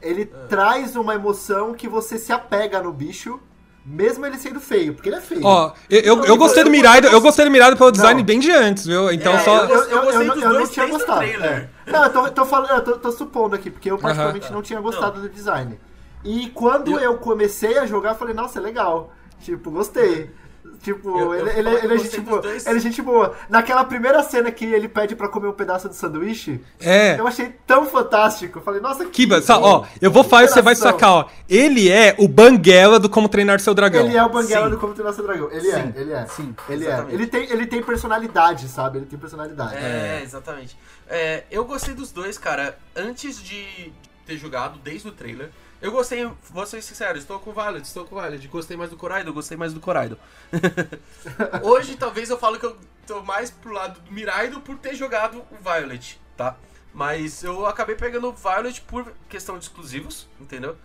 ele Ah. traz uma emoção que você se apega no bicho, mesmo ele sendo feio, porque ele é feio. Ó, eu, eu, Não, eu gostei eu- do eu- Miraido, eu gostei do Miraido pelo design Não. bem de antes, viu? Então É, só. eu- eu gostei não- dos não dois tinha gostado. é. Não, eu tô, tô falando, eu tô, tô supondo aqui, porque eu particularmente Aham. não tinha gostado do design. E quando eu... comecei a jogar, eu falei, nossa, é legal. Tipo, gostei. Tipo, Eu- eu ele, ele, que ele é gente boa. Ele é gente boa. Naquela primeira cena que ele pede pra comer um pedaço do sanduíche, É. eu achei tão fantástico. Eu falei, nossa, que. Kiba, sa- ó, eu vou falar e você vai sacar, ó. Ele é o Banguela do Como Treinar Seu Dragão. Ele é o Banguela Sim. do Como Treinar Seu Dragão. Ele Sim. é, ele é. Sim, ele é. exatamente. Ele tem, ele tem personalidade, sabe? Ele tem personalidade. É, exatamente. É, eu gostei dos dois, cara. Antes de ter jogado, desde o trailer, eu gostei, vou ser sincero, estou com o Violet, estou com o Violet. Gostei mais do Coraido, gostei mais do Coraido. Hoje, talvez eu falo que eu tô mais pro lado do Miraido por ter jogado o Violet, tá? Mas eu acabei pegando o Violet por questão de exclusivos, entendeu?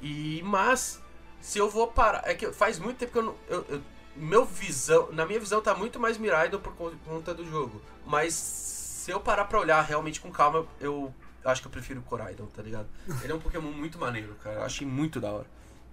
E, mas, se eu vou parar. É que faz muito tempo que eu não. eu- eu- meu visão, na minha visão, tá muito mais Miraido por con- conta do jogo. Mas se eu parar pra olhar realmente com calma, eu acho que eu prefiro o Coraidon, tá ligado? Ele é um Pokémon muito maneiro, cara. Eu achei muito da hora.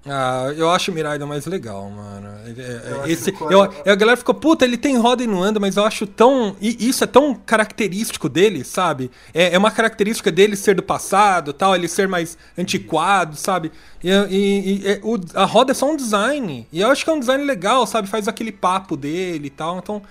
Ah, eu acho o Miraidon mais legal, mano. É- Eu esse, eu- a galera ficou, puta, ele tem roda e não anda, mas eu acho tão. e isso é tão característico dele, sabe? É, é uma característica dele ser do passado, tal, ele ser mais antiquado, sabe? E, e- e- é, o- a roda é só um design. E eu acho que é um design legal, sabe? Faz aquele papo dele e tal. Então.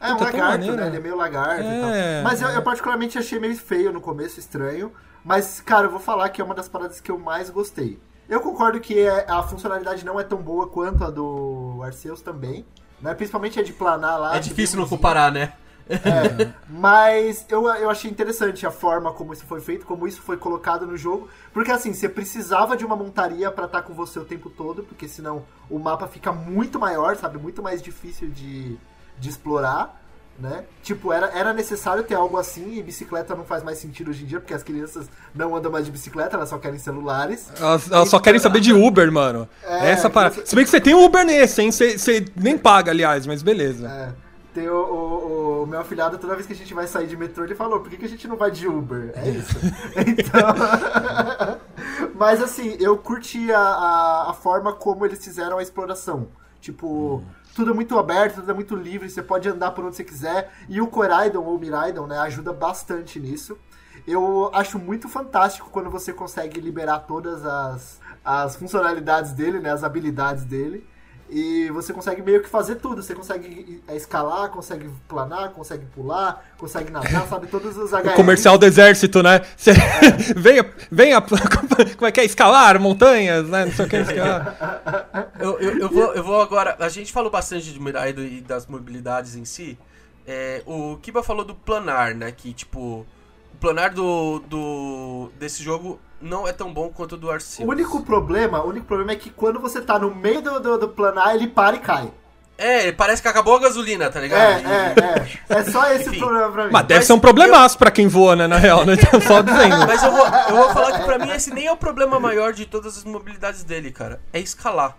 É um puta, tão lagarto, maneiro. né? Ele é meio lagarto É, e tal. Mas eu, é. eu particularmente achei meio feio no começo, estranho. Mas, cara, eu vou falar que é uma das paradas que eu mais gostei. Eu concordo que é- a funcionalidade não é tão boa quanto a do Arceus também. Né? Principalmente a de planar lá. é difícil não comparar, né? É, mas eu, eu achei interessante a forma como isso foi feito, como isso foi colocado no jogo. Porque assim, você precisava de uma montaria pra estar com você o tempo todo, porque senão o mapa fica muito maior, sabe? Muito mais difícil de, de explorar. Né? Tipo, era, era necessário ter algo assim e bicicleta não faz mais sentido hoje em dia, porque as crianças não andam mais de bicicleta, elas só querem celulares. Elas, elas só querem saber de Uber, mano. É, Essa parada. você- Se bem que você tem um Uber nesse, hein? Você, você nem paga, aliás, mas beleza. É, tem o, o- o meu afilhado, toda vez que a gente vai sair de metrô, ele falou, por que, que a gente não vai de Uber? É isso. então. Mas assim, eu curti a, a, a forma como eles fizeram a exploração. Tipo, tudo é muito aberto, tudo é muito livre, você pode andar por onde você quiser. E o Coraidon ou Miraidon, né, ajuda bastante nisso. Eu acho muito fantástico quando você consegue liberar todas as, as funcionalidades dele, né, as habilidades dele. E você consegue meio que fazer tudo. Você consegue é, escalar, consegue planar, consegue pular, consegue nadar, sabe? Todos os O HM. comercial do exército, né? Você venha, venha, como é que é? Escalar montanhas, né? Não sei o que, escalar. Eu, eu, eu vou, eu vou agora. A gente falou bastante de Miraido e das mobilidades em si. É, o Kiba falou do planar, né? Que tipo. O planar do, do. desse jogo não é tão bom quanto o do Arceus. O único problema, o único problema é que quando você tá no meio do, do, do planar, ele para e cai. É, parece que acabou a gasolina, tá É, ligado? é, é. É só esse Enfim. o problema pra mim. Mas deve Mas ser um problemaço pra quem voa, né? Na real, né? Então, Só dizendo. Mas eu vou, eu vou falar que pra mim esse nem é o problema maior de todas as mobilidades dele, cara. É escalar.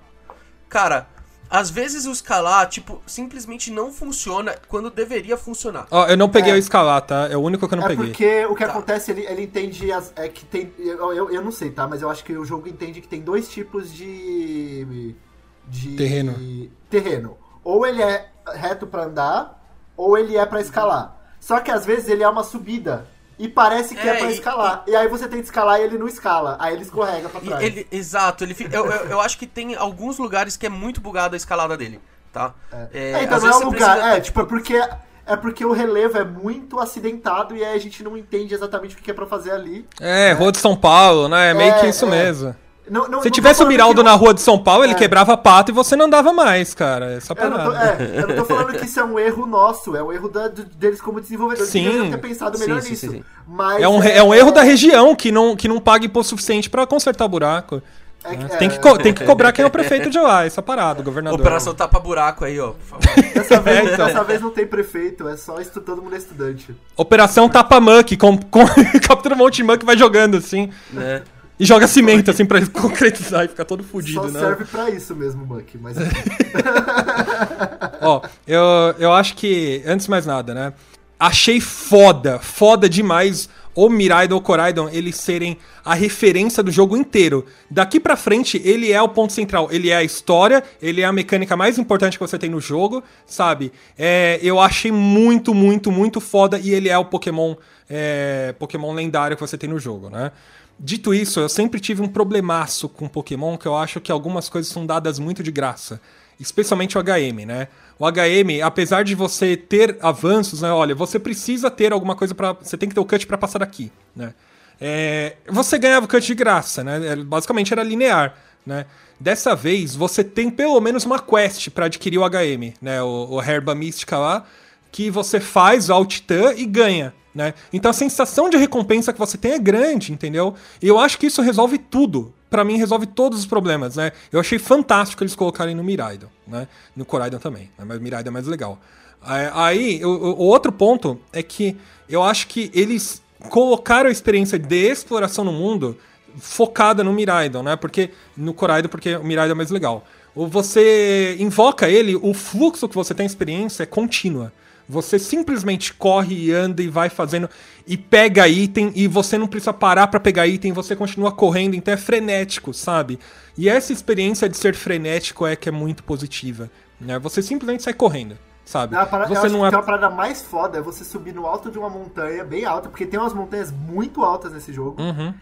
Cara, às vezes o escalar, tipo, simplesmente não funciona quando deveria funcionar. Ó, eu não peguei É. o escalar, tá? É o único que eu não É peguei. porque o que Tá. acontece, ele, ele entende as, é que tem. Eu, eu, eu não sei, tá? Mas eu acho que o jogo entende que tem dois tipos de. de Terreno. Terreno. Ou ele é reto pra andar, ou ele é pra escalar. Só que às vezes ele é uma subida. E parece que é, É, pra e- escalar. E... aí você tenta escalar e ele não escala. Aí ele escorrega pra E trás. ele, exato, ele fica, eu, eu, eu acho que tem alguns lugares que é muito bugado a escalada dele, tá? É, É, então às não é um lugar. precisa- É, tipo, é porque. É porque o relevo é muito acidentado e aí a gente não entende exatamente o que é pra fazer ali. É, Rua de São Paulo, né? É meio É, que isso é. mesmo. Não, não, Se não tivesse o Miraldo que na Rua de São Paulo, ele É. quebrava a pata e você não andava mais, cara. Essa Eu não, tô, parada. é, eu não tô falando que isso é um erro nosso, é um erro da- deles como desenvolvedores. Sim. deveriam ter pensado Sim, melhor sim, nisso. sim, sim. Mas É um, é um erro da região que não, que não paga imposto suficiente pra consertar buraco. é né? é, Tem, que co- tem que cobrar quem é o prefeito de lá, essa parada, o governador. Operação tapa-buraco aí, ó, por favor. Dessa vez, É, então. dessa vez não tem prefeito, é só estu, todo mundo é estudante. Operação Tapa Muck, com, com captura um monte de muck vai jogando assim. né? E joga cimento assim pra concretizar e ficar todo fudido, só né? serve pra isso mesmo, Muck. Mas Ó, eu, eu acho que, antes de mais nada, né? Achei foda, foda demais o Miraidon ou Coraidon eles serem a referência do jogo inteiro. Daqui pra frente, ele é o ponto central. Ele é a história, ele é a mecânica mais importante que você tem no jogo, sabe? É, eu achei muito, muito, muito foda e ele é o Pokémon, é, Pokémon lendário que você tem no jogo, né? Dito isso, eu sempre tive um problemaço com Pokémon que eu acho que algumas coisas são dadas muito de graça. especialmente o HM, né? O HM, apesar de você ter avanços, né? Olha, você precisa ter alguma coisa para, você tem que ter o cut para passar daqui, né? É, você ganhava o cut de graça, né? Basicamente era linear, né? Dessa vez você tem pelo menos uma quest para adquirir o HM, né? O, o Herba Mística lá, que você faz ao Titã e ganha, né? Então a sensação de recompensa que você tem é grande, entendeu? E eu acho que isso resolve tudo. Para mim resolve todos os problemas, né? Eu achei fantástico eles colocarem no Miraidon, né? No Coraidon também, né? mas o Miraidon é mais legal. Aí, o, outro ponto é que eu acho que eles colocaram a experiência de exploração no mundo focada no Miraidon, né? Porque no Coraidon, porque o Miraidon é mais legal. Você invoca ele, o fluxo que você tem experiência é contínua. Você simplesmente corre e anda e vai fazendo e pega item e você não precisa parar para pegar item, você continua correndo, então é frenético, sabe? E essa experiência de ser frenético é que é muito positiva, né? Você simplesmente sai correndo. Sabe? Não, parada, você não é... a parada mais foda é você subir no alto de uma montanha bem alta, porque tem umas montanhas muito altas nesse jogo. Uhum.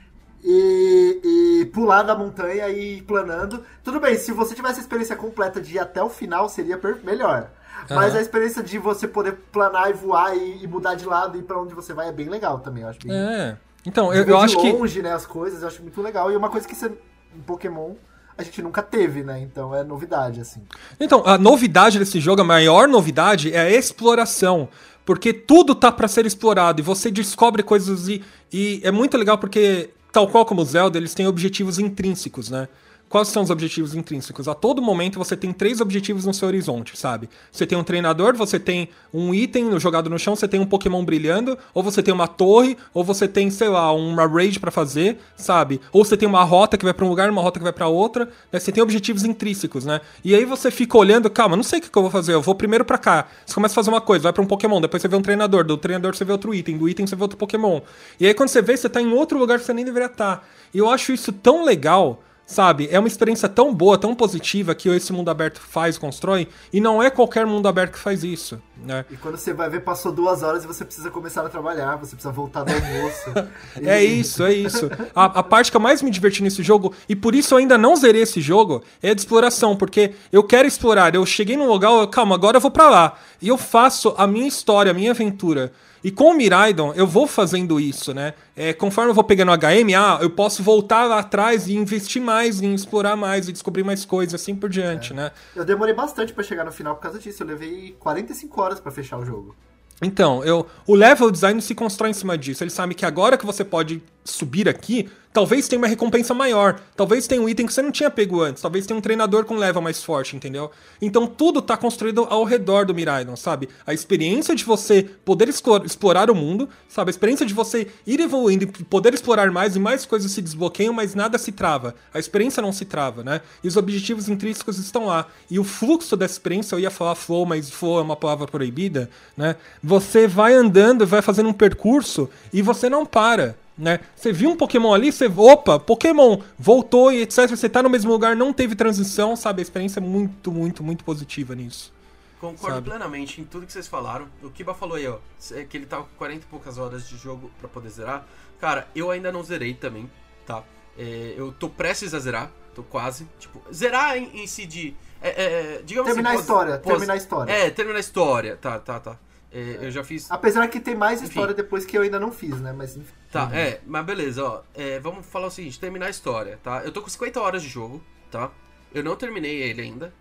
E, e, pular da montanha e ir planando. Tudo bem, se você tivesse a experiência completa de ir até o final, seria melhor. Mas a experiência de você poder planar e voar e, e mudar de lado e ir pra onde você vai é bem legal também, eu acho bem... É. Então, eu, eu acho longe, que... longe, né, as coisas, eu acho muito legal. E uma coisa que você, em Pokémon a gente nunca teve, né? Então é novidade, assim. Então, a novidade desse jogo, a maior novidade é a exploração. Porque tudo tá para ser explorado e você descobre coisas e, e é muito legal porque, tal qual como o Zelda, eles têm objetivos intrínsecos, né? Quais são os objetivos intrínsecos? A todo momento você tem três objetivos no seu horizonte, sabe? Você tem um treinador, você tem um item jogado no chão, você tem um Pokémon brilhando, ou você tem uma torre, ou você tem, sei lá, uma raid para fazer, sabe? Ou você tem uma rota que vai para um lugar, uma rota que vai para outra, né? Você tem objetivos intrínsecos, né? E aí você fica olhando, calma, não sei o que, eu vou fazer, eu vou primeiro para cá. Você começa a fazer uma coisa, vai para um Pokémon, depois você vê um treinador, do treinador você vê outro item, do item você vê outro Pokémon. E aí quando você vê, você tá em outro lugar que você nem deveria estar. Tá. E eu acho isso tão legal Sabe? É uma experiência tão boa, tão positiva que esse mundo aberto faz, constrói, e não é qualquer mundo aberto que faz isso, né? E quando você vai ver, passou duas horas e você precisa começar a trabalhar, você precisa voltar do almoço. é isso, é isso. A, a, parte que eu mais me diverti nesse jogo, e por isso eu ainda não zerei esse jogo, é a de exploração, porque eu quero explorar. Eu cheguei num lugar, eu, calma, agora eu vou para lá. E eu faço a minha história, a minha aventura. E com o Miraidon, eu vou fazendo isso, né? É, conforme eu vou pegando HM, ah, eu posso voltar lá atrás e investir mais, em explorar mais e descobrir mais coisas, assim por diante, é. né? Eu demorei bastante para chegar no final por causa disso. Eu levei 45 horas para fechar o jogo. Então, eu, o level design se constrói em cima disso. Ele sabe que agora que você pode subir aqui, talvez tenha uma recompensa maior. Talvez tenha um item que você não tinha pego antes. Talvez tenha um treinador com level mais forte, entendeu? Então tudo tá construído ao redor do Miraidon, sabe? A experiência de você poder explorar o mundo, sabe? A experiência de você ir evoluindo e poder explorar mais e mais coisas se desbloqueiam, mas nada se trava. A experiência não se trava, né? E os objetivos intrínsecos estão lá. E o fluxo dessa experiência, eu ia falar flow, mas flow é uma palavra proibida, né? Você vai andando, vai fazendo um percurso e você não para né? Você viu um Pokémon ali, você. Opa, Pokémon voltou e etc. Você tá no mesmo lugar, não teve transição, sabe? A experiência é muito, muito, muito positiva nisso. Concordo sabe? plenamente em tudo que vocês falaram. O Kiba falou aí, ó, é que ele tá com 40 e poucas horas de jogo para poder zerar. Cara, eu ainda não zerei também, tá? É, eu tô prestes a zerar, tô quase. Tipo, zerar em, em si de. É, é, é digamos terminar assim, a história, pós, terminar a história. É, terminar a história, tá, tá, tá. É, eu já fiz. Apesar que tem mais enfim. história depois que eu ainda não fiz, né? Mas enfim. Tá, uhum. é, mas beleza, ó. É, vamos falar o seguinte: terminar a história, tá? Eu tô com 50 horas de jogo, tá? Eu não terminei ele ainda.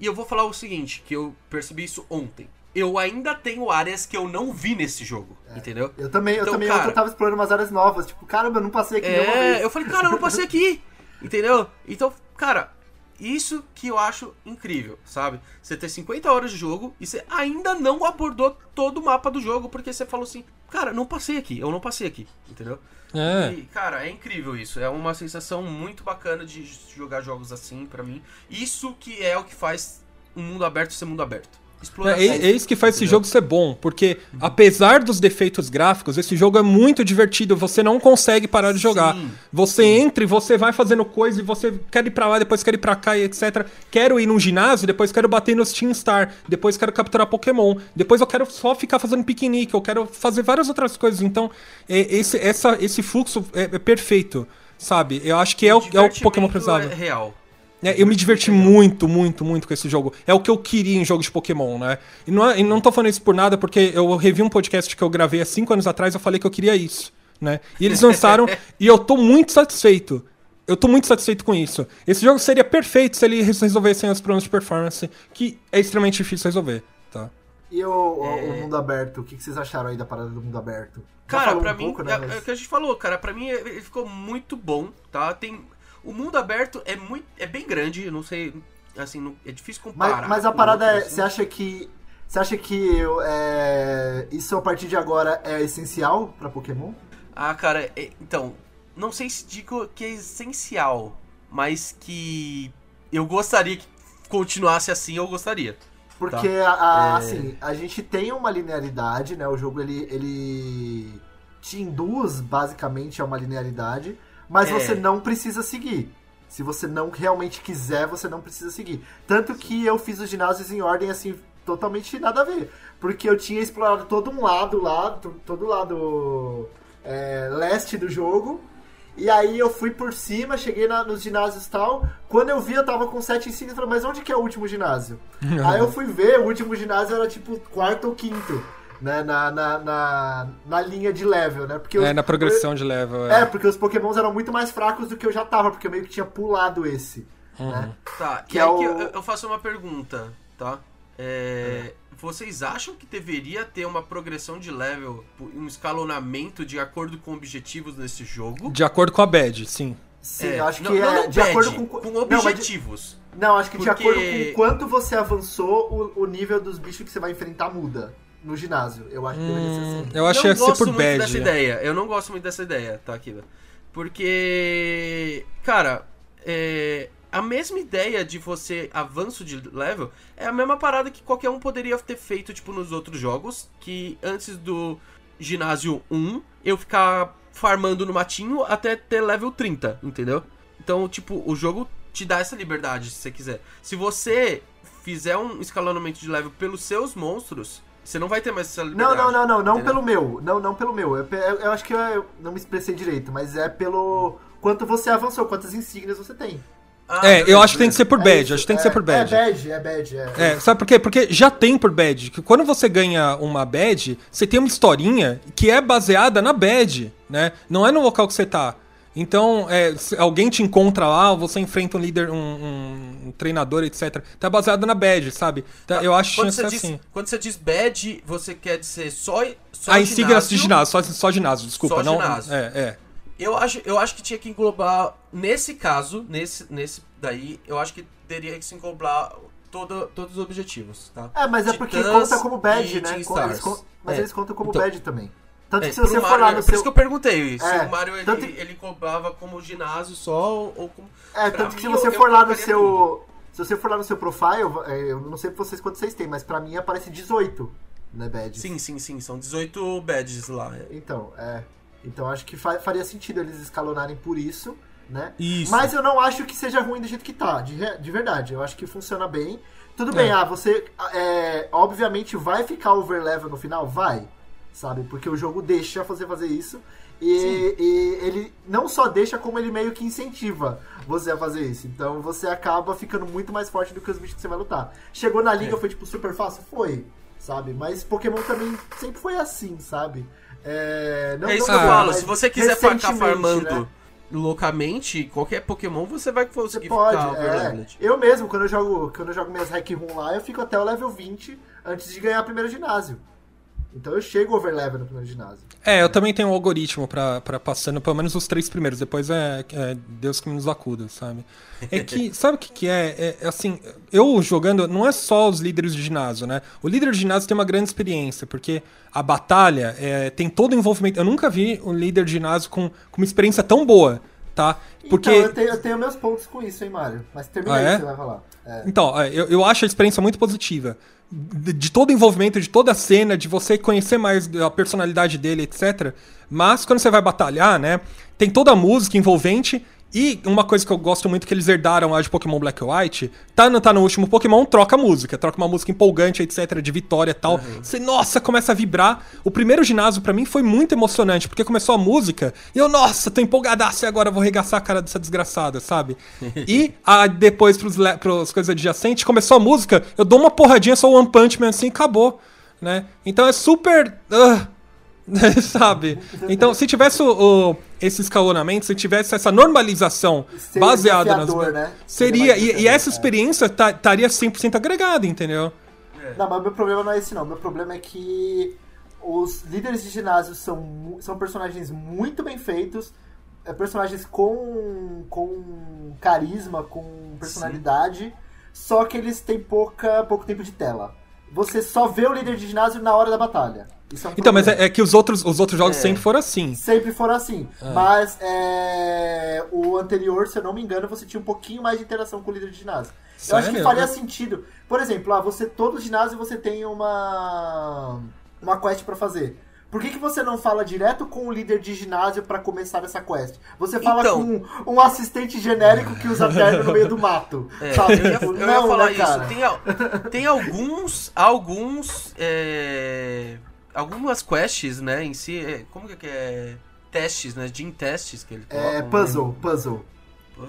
E eu vou falar o seguinte: que eu percebi isso ontem. Eu ainda tenho áreas que eu não vi nesse jogo, é, entendeu? Eu também, eu então, também cara, eu tava explorando umas áreas novas. Tipo, caramba, eu não passei aqui É, eu falei, cara, eu não passei aqui. entendeu? Então, cara, isso que eu acho incrível, sabe? Você ter 50 horas de jogo e você ainda não abordou todo o mapa do jogo, porque você falou assim, cara, não passei aqui, eu não passei aqui, entendeu? É. E, cara, é incrível isso. É uma sensação muito bacana de jogar jogos assim para mim. Isso que é o que faz um mundo aberto ser mundo aberto. É, é, isso que faz esse jogo ser bom, porque apesar dos defeitos gráficos, esse jogo é muito divertido, você não consegue parar de jogar. Sim, você sim. entra e você vai fazendo coisa e você quer ir pra lá, depois quer ir pra cá e etc. Quero ir num ginásio, depois quero bater no Steam Star, depois quero capturar Pokémon, depois eu quero só ficar fazendo piquenique, eu quero fazer várias outras coisas. Então, é, esse, essa, esse fluxo é, é perfeito, sabe? Eu acho que é o, é o Pokémon precisava. É real É, eu me diverti muito, muito, muito com esse jogo. É o que eu queria em jogo de Pokémon, né? E não, é- e não tô falando isso por nada, porque eu revi um podcast que eu gravei há cinco anos atrás, eu falei que eu queria isso, né? E eles lançaram, e eu tô muito satisfeito. Eu tô muito satisfeito com isso. Esse jogo seria perfeito se eles resolvessem os problemas de performance, que é extremamente difícil resolver, tá? E o, o- o mundo aberto, o que, vocês acharam aí da parada do mundo aberto? Cara, pra um mim, pouco, né, é, mas- é o que a gente falou, cara, pra mim ele ficou muito bom, tá? Tem o mundo aberto é muito é bem grande, não sei, assim, não- é difícil comparar. Mas, mas a parada é, outros, assim. você acha que. Você acha que eu, é, isso a partir de agora é essencial pra Pokémon? Ah, cara, é- então, não sei se digo que é essencial, mas que eu gostaria que continuasse assim, eu gostaria. Porque, Tá. a- a- É. assim, a gente tem uma linearidade, né? O jogo, ele, ele te induz, basicamente, a uma linearidade, mas É. você não precisa seguir. Se você não realmente quiser, você não precisa seguir. Tanto que eu fiz os ginásios em ordem, assim, totalmente nada a ver. Porque eu tinha explorado todo um lado lá, to- todo lado é, leste do jogo, e aí eu fui por cima, cheguei na- nos ginásios e tal. Quando eu vi, eu tava com sete insígnias. Falei, mas onde que é o último ginásio? aí eu fui ver, o último ginásio era tipo quarto ou quinto, né? Na, na, na, na linha de level, né? Porque É, os- na progressão de level. É, porque os pokémons eram muito mais fracos do que eu já tava, porque eu meio que tinha pulado esse. Né? Tá, Que e é aí o- que eu, eu faço uma pergunta, tá? É, Vocês acham que deveria ter uma progressão de level, um escalonamento de acordo com objetivos nesse jogo? De acordo com a bad, sim. Sim, É, eu acho não, que não, é não de bad, acordo com. com Não, mas de- objetivos. Não, acho que de Porque- acordo com quanto você avançou, o, o nível dos bichos que você vai enfrentar muda no ginásio. Eu acho que deveria ser assim. Eu achei não que ia ser gosto por muito bad. dessa ideia. Eu não gosto muito dessa ideia, tá, Kiba? Porque, cara, é, a mesma ideia de você avanço de level é a mesma parada que qualquer um poderia ter feito, tipo, nos outros jogos, que antes do ginásio 1, eu ficar farmando no matinho até ter level 30, entendeu? Então, tipo, o jogo te dá essa liberdade, se você quiser. Se você fizer um escalonamento de level pelos seus monstros, você não vai ter mais essa Não, liberdade. não, não, não, não entendeu? pelo meu. Não, não pelo meu. Eu, eu- eu acho que eu não me expressei direito, mas é pelo quanto você avançou, quantas insígnias você tem. Ah, É, eu acho que tem que ser por É bad, isso, acho que tem que é- ser por bad. É bad, é bad, é. É, sabe por quê? Porque já tem por bad. Que quando você ganha uma bad, você tem uma historinha que é baseada na bad, né? Não é no local que você tá. Então, é, se alguém te encontra lá, você enfrenta um líder, um, um- um treinador, etc. Tá baseado na bad, sabe? Tá, eu acho que tinha Quando que você, ser diz, assim. quando você diz bad, você quer dizer só, só A insígnias de ginásio, só, só ginásio, desculpa. Só não, ginásio. É, é. Eu acho, eu acho que tinha que englobar, nesse caso, nesse, nesse daí, eu acho que teria que se englobar todo, todos os objetivos, tá? É, mas é porque Titãs conta como bad, e né? Eles Mas É. eles contam como Então- bad também. Tanto É, que se você for Mario- lá é no por seu. isso que eu perguntei, se É, o Mario ele, tanto- ele englobava como ginásio só ou como... É, Pra tanto que se mim, você eu- for eu lá no seu. Se você for lá no seu profile, é, eu não sei pra vocês quantos vocês têm, mas pra mim aparece 18, né, badges. Sim, sim, sim, são 18 badges lá. Então, é. Então acho que fa- faria sentido eles escalonarem por isso, né? Isso. Mas eu não acho que seja ruim do jeito que tá, de, de verdade. Eu acho que funciona bem. Tudo bem, É. ah, você. é, obviamente vai ficar overlevel no final? Vai. Sabe? Porque o jogo deixa você fazer isso. E, e ele não só deixa, como ele meio que incentiva você a fazer isso. Então você acaba ficando muito mais forte do que os bichos que você vai lutar. Chegou na liga, É. foi tipo super fácil? Foi. Sabe? Mas Pokémon também sempre foi assim, sabe? É, não- é isso não que eu falo, se você quiser ficar farmando né? loucamente, qualquer Pokémon, você vai Você conseguir pode, ficar é. Eu mesmo, quando eu jogo, quando eu jogo minhas hack room lá, eu fico até o level 20 antes de ganhar o primeiro ginásio. Então eu chego overlevel no primeiro ginásio. É, eu também tenho um algoritmo pra, pra passando pelo menos os três primeiros, depois é, é Deus que nos acuda, sabe? É que, sabe o que, que é? é? Assim, eu jogando, não é só os líderes de ginásio, né? O líder de ginásio tem uma grande experiência, porque a batalha é, tem todo o envolvimento. Eu nunca vi um líder de ginásio com, com uma experiência tão boa, tá? Porque. Então, eu tenho, eu tenho meus pontos com isso, hein, Mário? Mas termina Ah, aí é? que você vai falar. É. Então, é, eu, eu acho a experiência muito positiva. De, de todo o envolvimento, de toda a cena, de você conhecer mais a personalidade dele, etc. Mas quando você vai batalhar, né? Tem toda a música envolvente E uma coisa que eu gosto muito que eles herdaram lá de Pokémon Black and White, tá no, tá no último Pokémon, troca música, troca uma música empolgante, etc, de vitória e tal. Você, nossa, começa a vibrar. O primeiro ginásio pra mim foi muito emocionante, porque começou a música e eu, nossa, tô empolgadaço e agora vou regaçar a cara dessa desgraçada, sabe? e a, depois pros, pros coisas adjacentes, começou a música, eu dou uma porradinha, só One Punch Man assim e acabou, né? Então é super... ah, sabe? Então, se tivesse o, o- esse escalonamento, se tivesse essa normalização Seria baseada nas. né? Seria, e, e essa é. experiência estaria 100% agregada, entendeu? Não, mas meu problema não é esse não. Meu problema é que os líderes de ginásio são, são personagens muito bem feitos, é, personagens com, com carisma, com personalidade, só que eles têm pouca, pouco tempo de tela. Você só vê o líder de ginásio na hora da batalha. Isso é um Então, mas é, é que os outros, os outros jogos É. sempre foram assim. Sempre foram assim. Mas é, o anterior, se eu não me engano, você tinha um pouquinho mais de interação com o líder de ginásio. Eu acho que Sério? faria sentido. Por exemplo, ah, você todo ginásio você tem uma uma quest pra fazer. Por que, que você não fala direto com o líder de ginásio pra começar essa quest? Você fala Então. com um assistente genérico que usa terno no meio do mato. É, sabe? eu ia, Tipo, eu ia não, falar né, isso. Tem, tem alguns. Alguns. é, algumas quests, né? Em si. é, como que é? Testes, né? Gym testes que ele coloca. É puzzle, puzzle. lembro.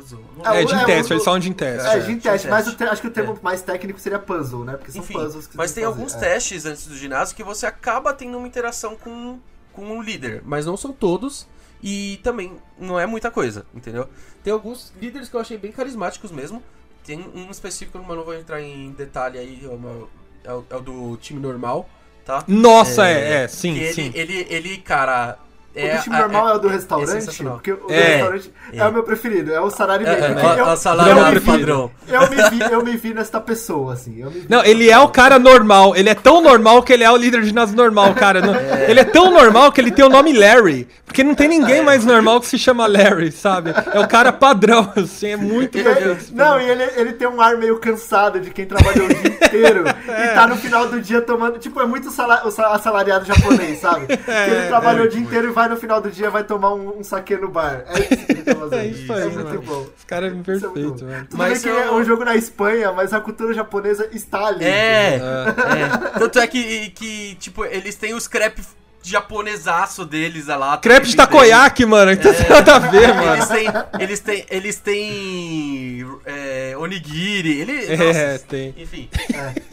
Puzzle. Ah, É, é, teste, o- eles falam de teste. É, É, gym gym test, mas test. o te- acho que o termo mais técnico seria puzzle, né? Porque são Enfim, puzzles que mas tem fazer. alguns É. testes antes do ginásio que você acaba tendo uma interação com, com o líder. Mas não são todos. E também não é muita coisa, entendeu? Tem alguns líderes que eu achei bem carismáticos Mesmo. Tem um específico, mas não vou entrar em detalhe aí. É, é o, é o do time normal, tá? Nossa, é, é, sim, que ele, sim. ele, ele, cara. O É, do time normal é, o do é restaurante? sensacional. porque o do É, restaurante é. é. o meu preferido, é o Sarari É, Maker. é, é, eu, o salário eu, me é vi, padrão. eu, me vi, eu me vi nesta pessoa, assim. Eu me vi Não, ele é o cara normal. Ele é tão normal que ele é o líder de ginásio normal, cara. Não- Ele é tão normal que ele tem o nome Larry. Porque não tem ninguém mais normal que se chama Larry, sabe? É o cara padrão, assim, é muito E ele- perfeito. não, e ele, ele tem um ar meio cansado de quem trabalhou o dia inteiro e tá no final do dia tomando. Tipo, é muito sala- o sa- assalariado japonês, sabe? Ele trabalhou o dia inteiro e vai no final do dia vai tomar um, um saque no bar. É isso que ele tá fazendo. É isso aí, muito mano. bom. Esse cara é é perfeito, velho. Tudo Mas bem que eu- é um jogo na Espanha, mas a cultura japonesa está ali. É, entendeu? é. Tanto é que, que, tipo, eles têm os crepe japonesaço deles lá. Crepe de takoyaki, mano. Então tem nada a ver, Eles mano. têm, eles têm, eles têm é, onigiri, ele, É, nossa, tem. enfim.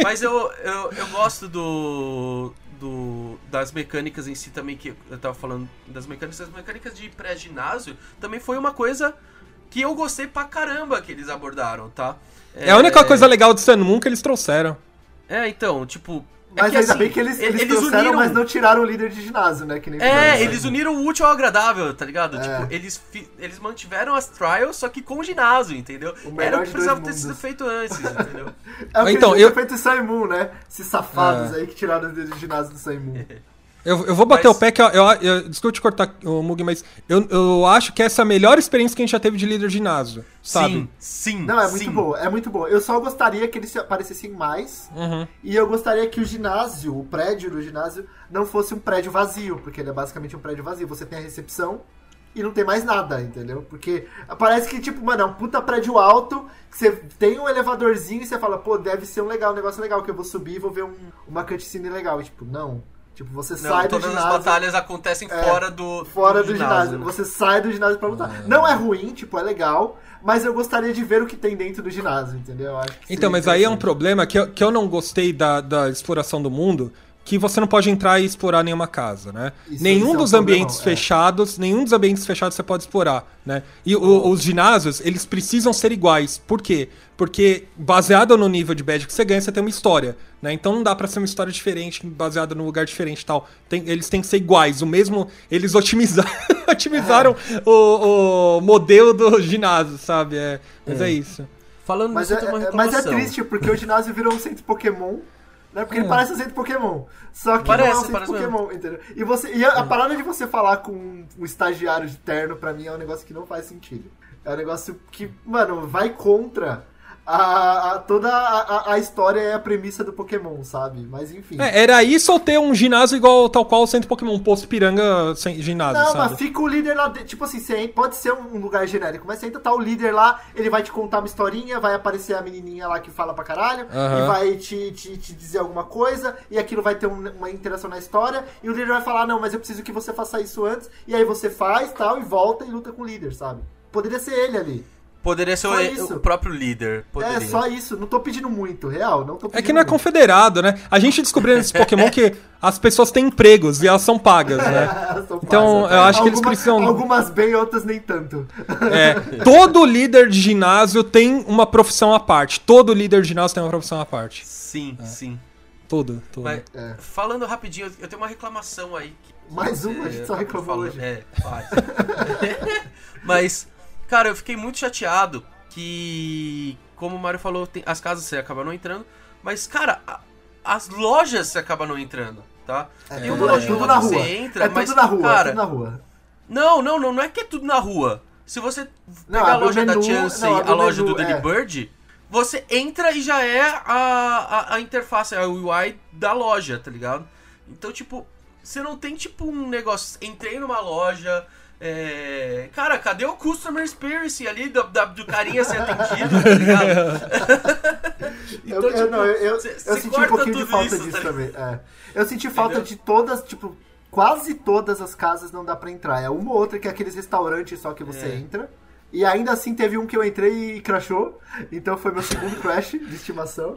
Mas eu, eu, eu gosto do, do das mecânicas em si também que eu tava falando das mecânicas, as mecânicas de pré-ginásio também foi uma coisa que eu gostei pra caramba que eles abordaram, tá? É a única coisa legal do Sun Moon que eles trouxeram. É, então, tipo, é Mas que, ainda assim, bem que eles, eles, eles trouxeram, uniram mas não tiraram o líder de ginásio, né? Que nem É, eles uniram o útil ao agradável, tá ligado? É. Tipo, eles, fi- eles mantiveram as trials, só que com o ginásio, entendeu? O melhor Era o que precisava ter sido feito antes, entendeu? É o que Então, eu- feito em Saimun, né? Esses safados É. aí que tiraram o líder de ginásio do Saimun. Eu, eu vou bater Mas- o pé que eu, eu, eu- desculpa te cortar, o Mug, mas eu, eu acho que essa é a melhor experiência que a gente já teve de líder de ginásio, sabe? Sim, sim. Não, é muito sim. boa, é muito boa. Eu só gostaria que eles aparecessem mais. Uhum. E eu gostaria que o ginásio, o prédio do ginásio, não fosse um prédio vazio, porque ele é basicamente um prédio vazio. Você tem a recepção e não tem mais nada, entendeu? Porque parece que, tipo, mano, é um puta prédio alto, que você tem um elevadorzinho e você fala, pô, deve ser um legal, um negócio legal, que eu vou subir e vou ver um- uma cutscene legal. E, tipo, não. Tipo, você Não, sai do todas ginásio. as batalhas acontecem É, fora do Fora do, ginásio. né? Você sai do ginásio pra lutar. Não é ruim, tipo, é legal, mas eu gostaria de ver o que tem dentro do ginásio, entendeu? Então, mas aí é um problema que eu, que eu não gostei da, da exploração do mundo, que você não pode entrar e explorar nenhuma casa, né? Isso- nenhum isso é um dos ambientes é. fechados, nenhum dos ambientes fechados você pode explorar, né? E o- os ginásios, eles precisam ser iguais. Por quê? Porque baseado no nível de badge que você ganha, você tem uma história, né? Então não dá pra ser uma história diferente, baseada num lugar diferente e tal. Tem- eles têm que ser iguais. O mesmo, eles otimizaram, otimizaram o, o modelo do ginásio, sabe? É, mas é, isso. Falando Mas nisso, é, é- mas é triste, porque o ginásio virou um centro Pokémon. Né? Porque ele É. parece um centro Pokémon. Só que Parece, não é um centro parece mesmo. Pokémon, entendeu? E, você, e a, a parada de você falar com um estagiário de terno, pra mim, é um negócio que não faz sentido. É um negócio que, mano, vai contra a, a- toda a, a- história é a premissa do Pokémon, sabe? Mas enfim. É, era isso ou ter um ginásio igual tal qual o centro Pokémon, um posto piranga sem ginásio, Não, sabe? mas fica o líder lá. Tipo assim, você pode ser um lugar genérico, mas você entra, tá o líder lá, ele vai te contar uma historinha, vai aparecer a menininha lá que fala pra caralho, Aham. e vai te, te, te dizer alguma coisa, e aquilo vai ter um- uma interação na história, e o líder vai falar: Não, mas eu preciso que você faça isso antes, e aí você faz tal, e volta e luta com o líder, sabe? Poderia ser ele ali. Poderia ser o, o próprio líder. Poderia. É só isso, não tô pedindo muito, real, não tô pedindo É que não é muito. confederado, né? A gente descobriu nesse Pokémon que as pessoas têm empregos e elas são pagas, né? São Então, eu acho que eles Algumas- precisam- Algumas bem, outras nem tanto. É, todo líder de ginásio tem uma profissão à parte. Todo líder de ginásio tem uma profissão à parte. Sim, sim. Todo, todo. Mas, É. falando rapidinho, eu tenho uma reclamação aí. que Mais uma, a gente só reclamou hoje. É, vai. Mas, cara, eu fiquei muito chateado que, como o Mario falou, tem- as casas você acaba não entrando. Mas, cara, a- as lojas você acaba não entrando, tá? É Tem uma é loja na você rua. entra, é mas, tudo na rua, cara, é tudo na rua. Não, não, não, não é que é tudo na rua. Se você Não, pegar a abre o loja da menu- Chance, não, a loja menu, do é. Delibird, você entra e já é a, a, a interface, a UI da loja, tá ligado? Então, tipo, você não tem, tipo, um negócio. Entrei numa loja. É, Cara, cadê o Customer Experience ali do, da- do carinha ser atendido, tá ligado? Eu, eu, não, eu, eu, cê- eu cê senti um pouquinho de falta isso, disso tá também. é. Eu senti falta Entendeu? de todas, tipo, quase todas as casas não dá pra entrar. É uma ou outra que é aqueles restaurantes só que você É. entra. E ainda assim teve um que eu entrei e crashou. Então foi meu segundo crash de estimação.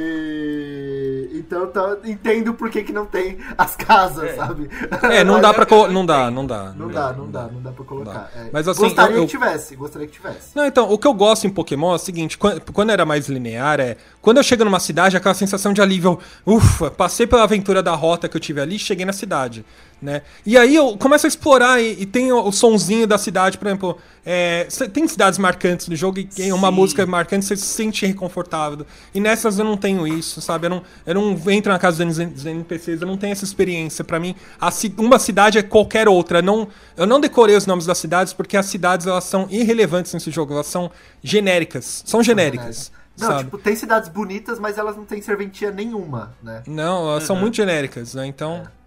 E... Então tá- entendo por que, que não tem as casas, É. sabe? É, não Mas dá eu- pra. co- Não dá, não dá. Não dá, não dá, não dá pra colocar. é. Mas, assim, gostaria eu- eu- que tivesse, gostaria que tivesse. Não, então, o que eu gosto em Pokémon é o seguinte, quando, quando era mais linear, é. Quando eu chego numa cidade, aquela sensação de alívio. Ufa, passei pela aventura da rota que eu tive ali, cheguei na cidade. Né? E aí eu começo a explorar e, e tem o, o sonzinho da cidade, por exemplo. é, tem cidades marcantes no jogo e tem uma Sim. música marcante, você se sente reconfortável. E nessas eu não tenho isso, sabe? Eu não, eu não entro na casa dos NPCs, eu não tenho essa experiência. Pra mim, a uma cidade é qualquer outra. Não, eu não decorei os nomes das cidades porque as cidades elas são irrelevantes nesse jogo, elas são genéricas. São genéricas. Não, sabe? tipo, tem cidades bonitas, mas elas não têm serventia nenhuma, né? Não, elas são Uhum. muito genéricas, né? Então. É,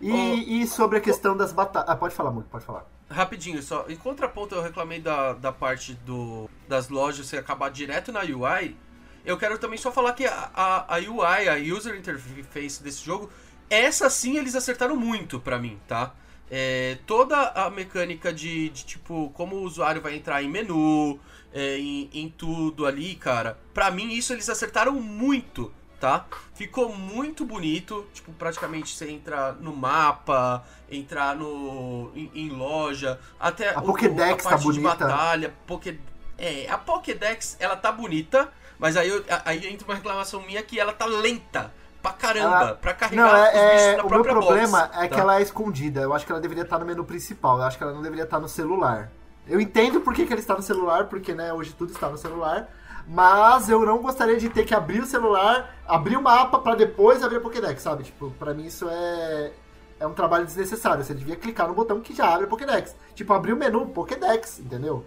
E, o- e sobre a questão das batalhas. Ah, pode falar, muito, pode falar. Rapidinho, só. Em contraponto, eu reclamei da, da parte do, das lojas você acabar direto na UI. Eu quero também só falar que a, a, a UI, a User Interface desse jogo, essa sim eles acertaram muito pra mim, tá? É, toda a mecânica de, de, tipo, como o usuário vai entrar em menu, é, em, em tudo ali, cara. Pra mim, isso eles acertaram muito, tá? Ficou muito bonito. Tipo, praticamente você entra no mapa, entrar no em, em loja, até A o- Pokédex a tá parte de bonita. batalha, Poké... É, a Pokédex, ela tá bonita, mas aí, eu- aí entra uma reclamação minha que ela tá lenta pra caramba, Ela- pra carregar Não, os é, bichos é- na o meu problema box, é que tá? ela é escondida. Eu acho que ela deveria estar no menu principal. Eu acho que ela não deveria estar no celular. Eu entendo por que, que ela está no celular, porque né, hoje tudo está no celular. Mas eu não gostaria de ter que abrir o celular, abrir o mapa pra depois abrir a Pokédex, sabe? Tipo, pra mim isso é é um trabalho desnecessário. Você devia clicar no botão que já abre a Pokédex. Tipo, abrir o menu Pokédex, entendeu?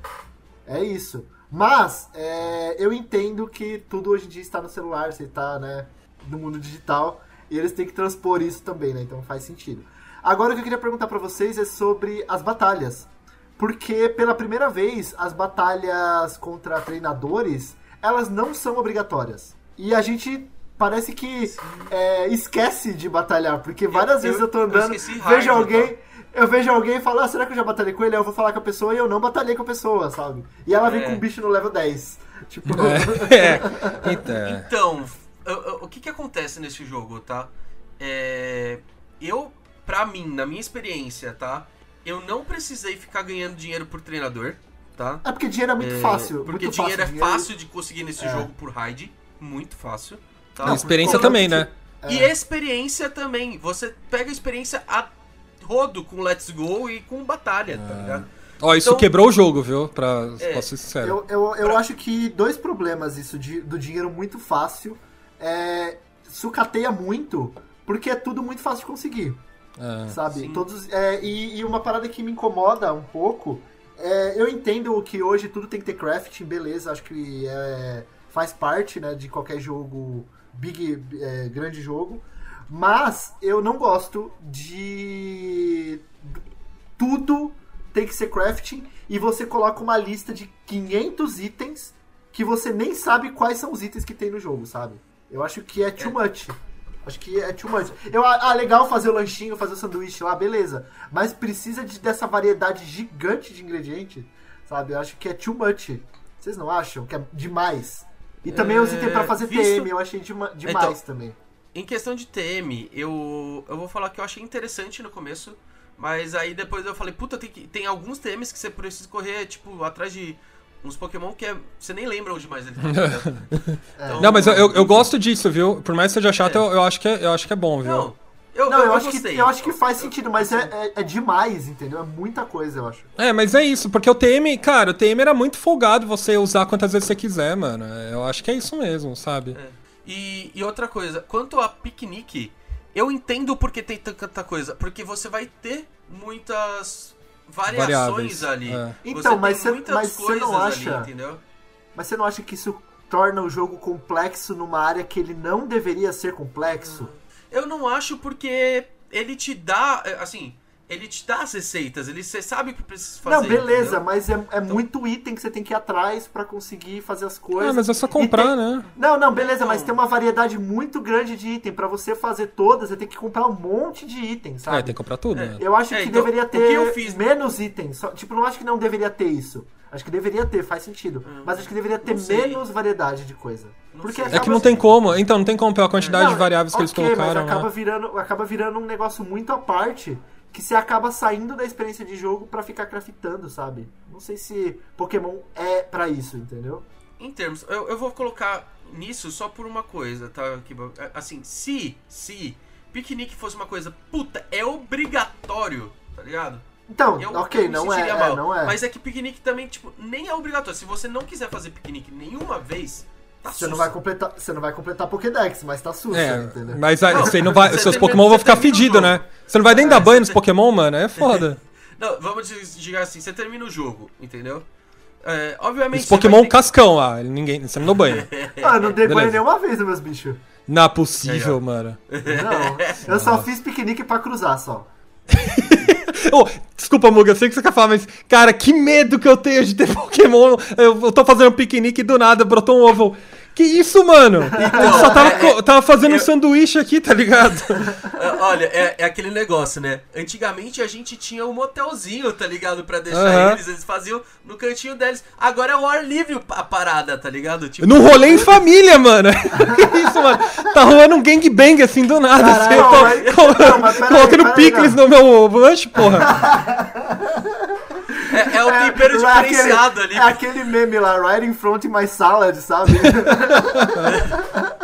É isso. Mas é, eu entendo que tudo hoje em dia está no celular, você está né, no mundo digital, e eles têm que transpor isso também, né? Então faz sentido. Agora o que eu queria perguntar pra vocês é sobre as batalhas. Porque pela primeira vez as batalhas contra treinadores, elas não são obrigatórias. E a gente parece que é, esquece de batalhar, porque várias eu- vezes eu tô eu andando, esqueci vejo hard, alguém, eu vejo alguém e falo, ah, será que eu já batalhei com ele? Aí eu vou falar com a pessoa e eu não batalhei com a pessoa, sabe? E ela vem É. com um bicho no level 10. Tipo, É. Então. Então, eu- eu- o que que acontece nesse jogo, tá? É, eu, pra mim, na minha experiência, tá? Eu não precisei ficar ganhando dinheiro por treinador, tá? é porque dinheiro é muito É, fácil. Porque muito dinheiro fácil, é fácil de conseguir nesse É. jogo por raid. Muito fácil. Tá? A experiência Não, também, né? E experiência também. Você pega a experiência a rodo com Let's Go e com Batalha, tá ligado? Ó, isso Então- quebrou o jogo, viu? Pra, É. Posso ser sincero. Eu, eu, eu Pra- acho que dois problemas isso de- do dinheiro muito fácil é sucateia muito, porque é tudo muito fácil de conseguir. É. sabe? Sim. Todos, é, e, e uma parada que me incomoda um pouco É, eu entendo que hoje tudo tem que ter crafting, beleza, acho que é, faz parte né, de qualquer jogo, big, é, grande jogo, mas eu não gosto de tudo tem que ser crafting e você coloca uma lista de 500 itens que você nem sabe quais são os itens que tem no jogo, sabe? Eu acho que é too much. Acho que é too much. Eu, ah, legal fazer o lanchinho, fazer o sanduíche lá, beleza. Mas precisa de, dessa variedade gigante de ingredientes, sabe? Eu acho que é too much. Vocês não acham que é demais? E também É, os itens pra fazer visto- TM, eu achei dema- demais também. Em questão de TM, eu, eu vou falar que eu achei interessante no começo, mas aí depois eu falei, puta, tem, que, tem alguns TMs que você precisa correr, tipo, atrás de uns Pokémon que é, você nem lembra onde mais ele tá. entendeu? Então, Não, mas eu, eu, eu gosto disso, viu? Por mais que seja chato, É. eu, eu acho que é, eu acho que é bom, viu? Não, eu, Não, eu, eu, acho gostei. que, eu acho que faz sentido, mas é, é, é demais, entendeu? É muita coisa, eu acho. É, mas é isso, porque o TM, cara, o TM era muito folgado você usar quantas vezes você quiser, mano. Eu acho que é isso mesmo, sabe? E, e outra coisa, quanto a piquenique, eu entendo porque tem tanta coisa. Porque você vai ter muitas variações Variáveis, ali. é. Então, tem mas cê- muitas mas cê não coisas acha- ali, entendeu? Mas você não acha que isso torna o jogo complexo numa área que ele não deveria ser complexo? Eu não acho porque ele te dá, é, assim, ele te dá as receitas, ele você sabe o que precisa fazer. não, beleza, entendeu? mas é, é muito item que você tem que ir atrás pra conseguir fazer as coisas. Ah, mas é só comprar, tem- né? Não, não, beleza, Não. mas tem uma variedade muito grande de item. Pra você fazer todas, você tem que comprar um monte de itens, sabe? É, tem que comprar tudo, É. né? Eu acho É, que então, deveria o que ter eu fiz- menos itens. Só- tipo, não acho que não deveria ter isso. Acho que deveria ter, faz sentido. Mas acho que deveria ter Hum, menos variedade de coisa. Não Porque. É que não tem como. Então, não tem como pela quantidade Não, de variáveis que eles ok, colocaram. Mas acaba né? virando, acaba virando um negócio muito à parte que você acaba saindo da experiência de jogo pra ficar craftando, sabe? Não sei se Pokémon é pra isso, entendeu? Em termos, eu, eu vou colocar nisso só por uma coisa, tá? É, Assim, se, se piquenique fosse uma coisa, puta, é obrigatório, tá ligado? Então, Eu, ok, eu não é, é, não é. Mas é que piquenique também, tipo, nem é obrigatório. Se você não quiser fazer piquenique nenhuma vez, Você não vai completar, você não vai completar Pokédex, mas tá sussa, É, entendeu? mas aí, Não, você não vai, você seus Pokémon vão ficar fedidos, né? Você não vai nem É, dar banho nos tem- Pokémon, mano? É foda. Não, vamos dizer assim, você termina o jogo, entendeu? É, obviamente. Pokémon ter cascão lá, ninguém, você não deu banho. Ah, eu não dei banho nenhuma vez nos meus bichos. Não é possível, Aí, mano. Não, eu só fiz piquenique pra cruzar só. Ô, desculpa, Muga, eu sei que você quer falar, mas, cara, que medo que eu tenho de ter Pokémon. Eu, eu tô fazendo um piquenique e do nada brotou um ovo. Que isso, mano? eu só tava, é- co- tava fazendo um eu- sanduíche aqui, tá ligado? É, Olha, é, é aquele negócio, né? Antigamente a gente tinha um motelzinho, tá ligado? Pra deixar eles, eles faziam no cantinho deles. Agora é o ar livre a parada, tá ligado? Tipo, Num rolê em família, mano. que isso, mano? Tá rolando um gangbang assim do nada. Caralho, assim, eu tô- mas- co- não, mas peraí, colocando peraí, picles no meu lanche, porra. É, é o tempero lá diferenciado aquele, ali. É aquele meme lá, right in front of my salad, sabe?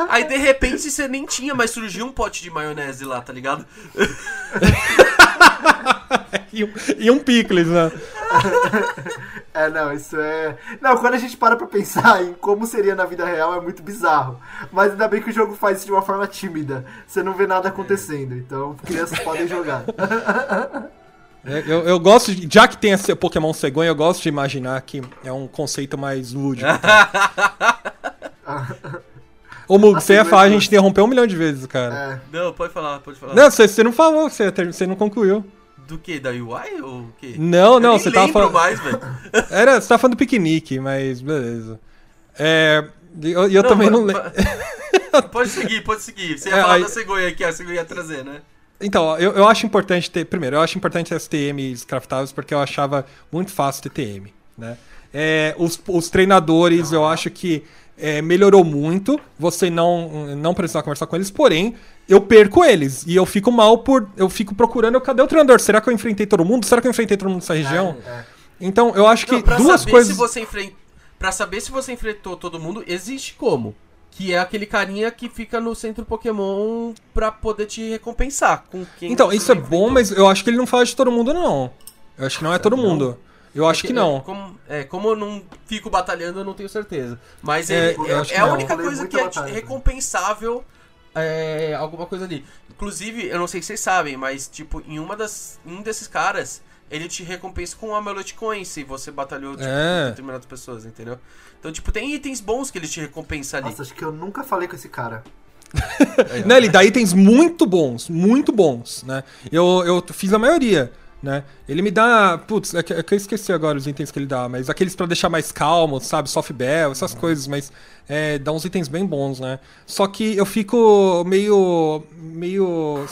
Aí de repente você nem tinha, mas surgiu um pote de maionese lá, tá ligado? E um, e um picles, né? É, não, isso é. Não, quando a gente para pra pensar em como seria na vida real, é muito bizarro. Mas ainda bem que o jogo faz isso de uma forma tímida. Você não vê nada acontecendo, então crianças podem jogar. É, Eu, eu gosto, de, já que tem esse Pokémon cegonha, eu gosto de imaginar que é um conceito mais lúdico. Ô, Mug, você ia falar, a gente interrompeu um milhão de vezes, cara. É. Não, pode falar, pode falar. Não, você, você não falou, você, você não concluiu. Do que? Da UI ou o quê? Não, não, Eu nem você tava lembro falando. mais, velho. Era, você tava falando do piquenique, mas beleza. É. E eu, eu Não, também não lembro. Pode seguir, pode seguir. Você ia É, falar aí- da cegonha que a cegonha ia trazer, né? Então, eu, eu acho importante ter. Primeiro, eu acho importante ter as TMs craftáveis porque eu achava muito fácil ter TM, né? É, os, os treinadores, eu acho que é, melhorou muito. Você não, não precisar conversar com eles, porém, eu perco eles. E eu fico mal por. Eu fico procurando. Cadê o treinador? Será que eu enfrentei todo mundo? Será que eu enfrentei todo mundo nessa região? É. Então, eu acho que Não, pra duas saber coisas. se você. Pra saber se você enfrentou todo mundo, existe como. Que é aquele carinha que fica no centro Pokémon pra poder te recompensar com quem Então, isso é bom, mas eu acho que ele não fala de todo mundo, não. Eu acho que não é todo Não? mundo. Eu acho É que não. É, como, é, como eu não fico batalhando, eu não tenho certeza. Mas É, é, que é a única coisa que é batalha, né? recompensável é, alguma coisa ali. Inclusive, eu não sei se vocês sabem, mas tipo, em uma das. em um desses caras ele te recompensa com Amulet Coin se você batalhou tipo, É. com determinadas pessoas, entendeu? Então, tipo, tem itens bons que ele te recompensa ali. Nossa, acho que eu nunca falei com esse cara. Né, ele dá itens muito bons, muito bons, né? Eu, eu fiz a maioria, né? Ele me dá. Putz, é que, é que eu esqueci agora os itens que ele dá, mas aqueles pra deixar mais calmo, sabe? Soft bell, essas coisas, mas é, dá uns itens bem bons, né? Só que eu fico meio. meio.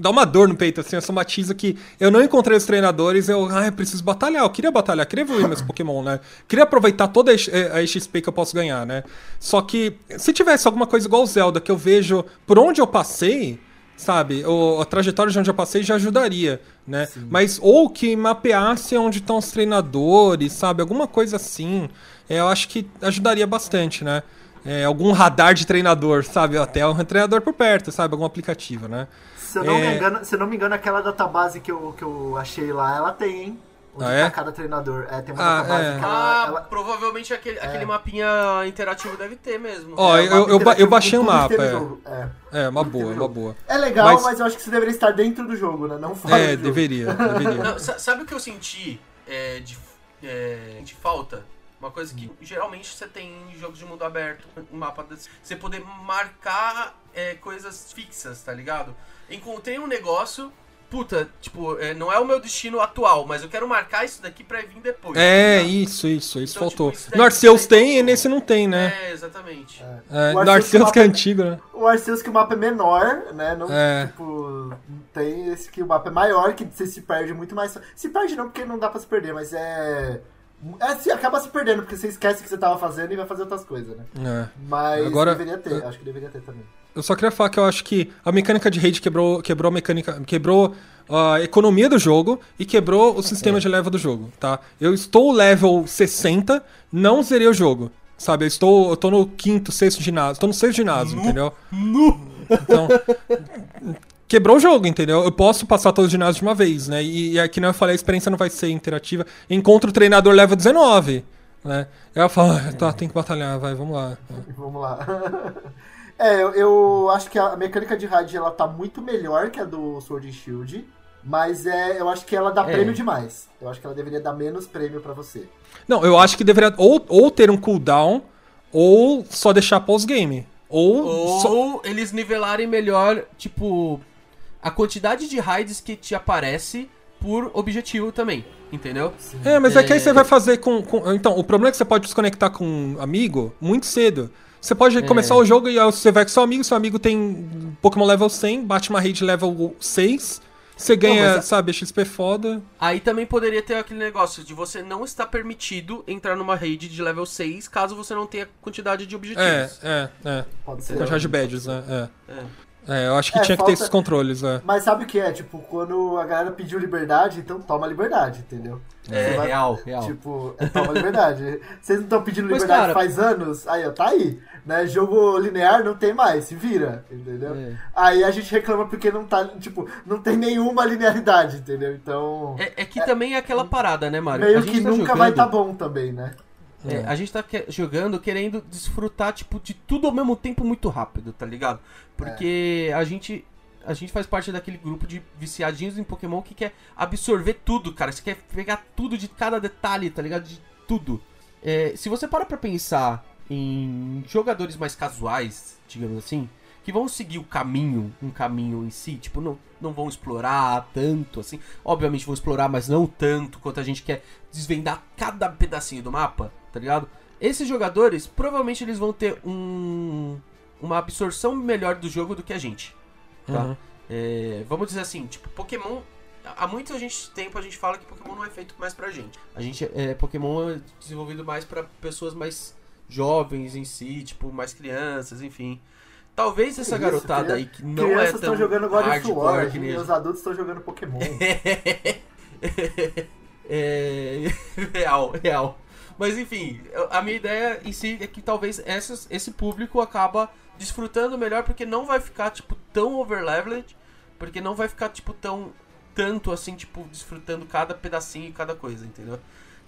dá uma dor no peito, assim, eu somatizo que eu não encontrei os treinadores, eu. Ah, eu preciso batalhar, eu queria batalhar, queria evoluir meus Pokémon, né? Queria aproveitar toda a XP que eu posso ganhar, né? Só que se tivesse alguma coisa igual Zelda, que eu vejo por onde eu passei, sabe? O, a trajetória de onde eu passei já ajudaria, né? Mas ou que mapeasse onde estão os treinadores, sabe? Alguma coisa assim. é, eu acho que ajudaria bastante, né? É, algum radar de treinador, sabe? Até um treinador por perto, sabe? Algum aplicativo, né? Se eu não, É. me, engano, se eu não me engano, aquela database que eu, que eu achei lá, ela tem, hein? Onde Ah, é? tá cada treinador. É, tem uma Ah, é. que Ah, ela, ela- provavelmente aquele, aquele mapinha interativo deve ter mesmo. Ó, é, eu, eu, eu baixei o mapa, é. É. É, uma boa, uma boa. É legal, Mas- mas... eu acho que você deveria estar dentro do jogo, né? Não fora do É, jogo. deveria, deveria. Não, sa- sabe o que eu senti é, de, é, de falta? Uma coisa que geralmente você tem em jogos de mundo aberto, um mapa desse, você poder marcar é, coisas fixas, tá ligado? Encontrei um negócio, puta, tipo, é, não é o meu destino atual, mas eu quero marcar isso daqui pra vir depois. É, tá isso, isso, isso Então, faltou. tipo, isso no Arceus tem e nesse não tem, né? É, exatamente. É, no Arceus Arceus que é antigo, né? O Arceus que o mapa é menor, né? Não, É. tipo, tem esse que o mapa é maior, que você se perde muito mais. Se perde não, porque não dá pra se perder, mas é. É, se acaba se perdendo, porque você esquece o que você tava fazendo e vai fazer outras coisas, né? É. Mas Agora- deveria ter, acho que deveria ter também. Eu só queria falar que eu acho que a mecânica de raid quebrou, quebrou a mecânica, quebrou a economia do jogo e quebrou o sistema de level do jogo, tá? Eu estou level 60, não zerei o jogo. Sabe, eu estou, eu tô no quinto, sexto ginásio, tô no sexto ginásio, entendeu? Então, quebrou o jogo, entendeu? Eu posso passar todos os ginásios de uma vez, né? E, e aqui, né, eu falei, a experiência não vai ser interativa. Encontro o treinador level 19, né? Aí eu falo, ah, tá, tem que batalhar, vai, vamos lá. Vamos lá. é, eu, eu acho que a mecânica de raid ela tá muito melhor que a do Sword and Shield. Mas é, eu acho que ela dá É. prêmio demais. Eu acho que ela deveria dar menos prêmio pra você. Não, eu acho que deveria ou, ou ter um cooldown, ou só deixar pós-game. Ou. Ou só- eles nivelarem melhor, tipo, a quantidade de raids que te aparece por objetivo também, entendeu? É, mas é que aí É. você vai fazer com, com- Então, o problema é que você pode desconectar com um amigo muito cedo. Você pode É. começar o jogo e você vai com seu amigo, seu amigo tem Pokémon level 100, bate uma raid level 6, você ganha, mas- sabe, XP foda. Aí também poderia ter aquele negócio de você não estar permitido entrar numa raid de level 6 caso você não tenha quantidade de É, objetivos. é, é. Pode ser. Quantidade de badges, né? É. É. É, eu acho que É, tinha que ter falta- esses controles, é. Mas sabe o que é? Tipo, quando a galera pediu liberdade, então toma liberdade, entendeu? É, vai- real, real. Tipo, é, toma liberdade. Vocês não estão pedindo liberdade cara- faz anos? Aí, ó, tá aí. Né? Jogo linear não tem mais, se vira, entendeu? É. Aí a gente reclama porque não tá, tipo, não tem nenhuma linearidade, entendeu? Então, É, é que também é aquela parada, né, Mário? meio a gente que tá nunca jogando, vai tá bom também, né? é, a gente tá que- jogando querendo desfrutar, tipo, de tudo ao mesmo tempo muito rápido, tá ligado? Porque a gente. A gente faz parte daquele grupo de viciadinhos em Pokémon que quer absorver tudo, cara. Você quer pegar tudo de cada detalhe, tá ligado? De tudo. É, se você para pra pensar em jogadores mais casuais, digamos assim, que vão seguir o caminho, um caminho em si, tipo, não, não vão explorar tanto, assim. Obviamente vão explorar, mas não tanto quanto a gente quer desvendar cada pedacinho do mapa, tá ligado? Esses jogadores, provavelmente eles vão ter um, uma absorção melhor do jogo do que a gente, tá? Uhum. É, vamos dizer assim, tipo, Pokémon. Há muito a gente, tempo a gente fala que Pokémon não é feito mais pra gente. A gente é Pokémon é desenvolvido mais pra pessoas mais jovens em si, tipo, mais crianças, enfim. Talvez essa isso, garotada aí que não Crianças é estão tão jogando God of War, nem e os adultos estão jogando Pokémon. é real, real. Mas enfim, a minha ideia em si é que talvez essas, esse público acaba desfrutando melhor porque não vai ficar tipo tão overleveled, porque não vai ficar tipo tão tanto assim, tipo desfrutando cada pedacinho e cada coisa, entendeu?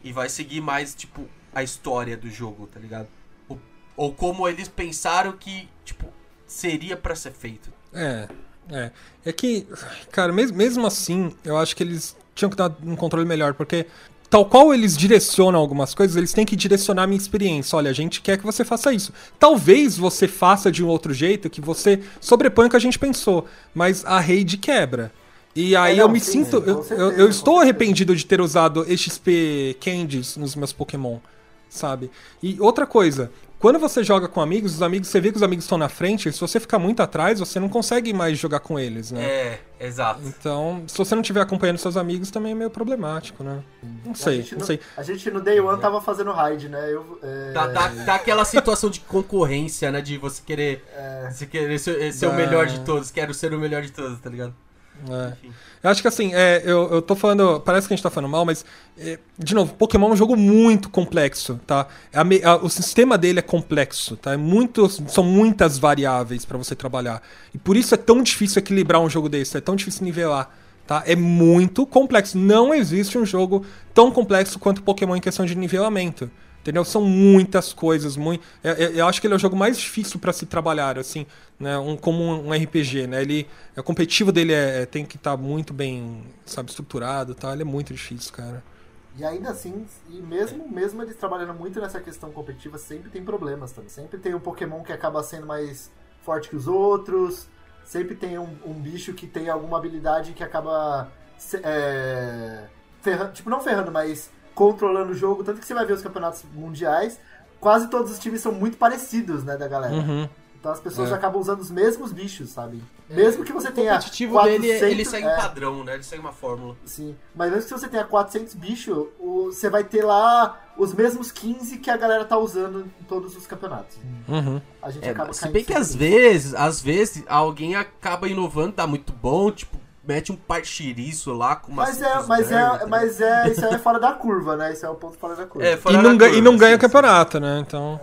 E vai seguir mais tipo a história do jogo, tá ligado? Ou, ou como eles pensaram que tipo seria pra ser feito. É. É. É que, cara, mes- mesmo assim, eu acho que eles tinham que dar um controle melhor, porque tal qual eles direcionam algumas coisas, eles têm que direcionar a minha experiência. Olha, a gente quer que você faça isso. Talvez você faça de um outro jeito que você sobrepõe o que a gente pensou, mas a rede quebra. E aí não, eu me sim, sinto. eu, certeza, eu, eu estou arrependido de ter usado XP Candies nos meus Pokémon, sabe? E outra coisa, quando você joga com amigos, os amigos, você vê que os amigos estão na frente, se você ficar muito atrás, você não consegue mais jogar com eles, né? É, exato. Então, se você não estiver acompanhando seus amigos, também é meio problemático, né? Não sei, não no- sei. A gente no Day One tava fazendo raid, né? Eu, é, Dá, dá, dá aquela situação de concorrência, né? De você querer, você querer ser, ser o Dá. melhor de todos. Quero ser o melhor de todos, tá ligado? É. Eu acho que assim, é, eu, eu tô falando. Parece que a gente tá falando mal, mas. é, de novo, Pokémon é um jogo muito complexo, tá? A me- a- o sistema dele é complexo, tá? É muito, são muitas variáveis pra você trabalhar. E por isso é tão difícil equilibrar um jogo desse, é tão difícil nivelar. Tá? É muito complexo. Não existe um jogo tão complexo quanto Pokémon em questão de nivelamento. Entendeu? São muitas coisas. Muito... Eu, eu- eu acho que ele é o jogo mais difícil pra se trabalhar, assim, né? Um, como um, RPG, né? Ele, o competitivo dele é, tem que estar muito bem, sabe, estruturado, tá? Ele é muito difícil, cara. E ainda assim, e mesmo, mesmo eles trabalhando muito nessa questão competitiva, sempre tem problemas também. Sempre tem um Pokémon que acaba sendo mais forte que os outros. Sempre tem um, um bicho que tem alguma habilidade que acaba é, ferrando, tipo, não ferrando, mas controlando o jogo. Tanto que você vai ver os campeonatos mundiais, quase todos os times são muito parecidos, né, da galera. Uhum. Então as pessoas É. acabam usando os mesmos bichos, sabe? Mesmo que você o tenha competitivo 400, dele, Ele segue é, um padrão, né? Ele segue uma fórmula. Sim, mas mesmo que você tenha 400 bichos, o- você vai ter lá os mesmos 15 que a galera tá usando em todos os campeonatos. Uhum. A gente É, acaba se bem que às vezes, às vezes, alguém acaba inovando, tá muito bom, tipo, mete um partiriço lá com uma Mas é, mas é, mas é, isso aí é fora da curva, né? Isso é o ponto fora da curva. É, E fora não, da ganha, e curva, não ganha o campeonato, né? Então.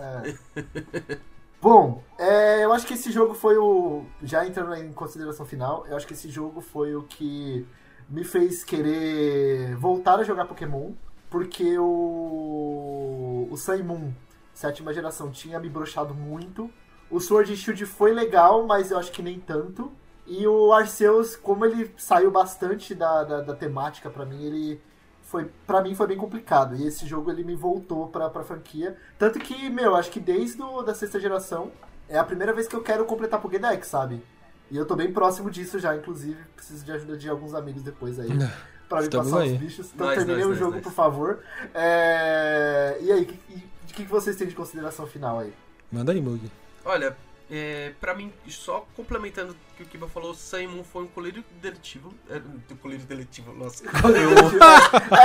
Bom, é, eu acho que esse jogo foi o. Já entrando em consideração final, eu acho que esse jogo foi o que me fez querer voltar a jogar Pokémon, porque o. O Sun e Moon, sétima geração, tinha me broxado muito. O Sword Shield foi legal, mas eu acho que nem tanto. E o Arceus, como ele saiu bastante da, da, da temática pra mim, ele foi para mim foi bem complicado. E esse jogo ele me voltou pra, pra franquia. Tanto que, meu, acho que desde o, da sexta geração é a primeira vez que eu quero completar Pokédex, sabe? E eu tô bem próximo disso já, inclusive. Preciso de ajuda de alguns amigos depois aí. Pra me Estamos passar aí. os bichos. Então Nós, terminei nós, o jogo, nós. por favor. É, E aí, que- de que que vocês têm de consideração final aí? Manda aí, Mug. Olha, é, pra mim, só complementando o que o Kiba falou, Sun Moon foi um colírio deletivo. É, um colírio deletivo, nossa.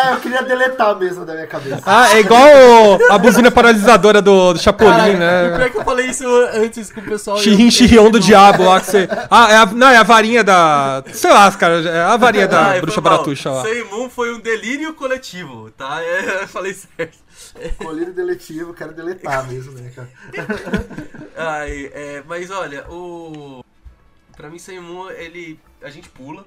é, eu queria deletar mesmo da minha cabeça. Ah, é igual o- a buzina paralisadora do, do Chapolin, Caralho, né? pior é que eu falei isso antes com o pessoal. eu- Chirrim, chirrião do diabo lá que você. Ah, é a, não, é a varinha da. Sei lá, cara, é a varinha da Ai, bruxa baratuxa lá. Sun Moon foi um delírio coletivo, tá? É, eu falei certo. Colírio deletivo, quero deletar mesmo, né, cara? Ai, é, mas olha, o. Pra mim, Moon, ele. A gente pula.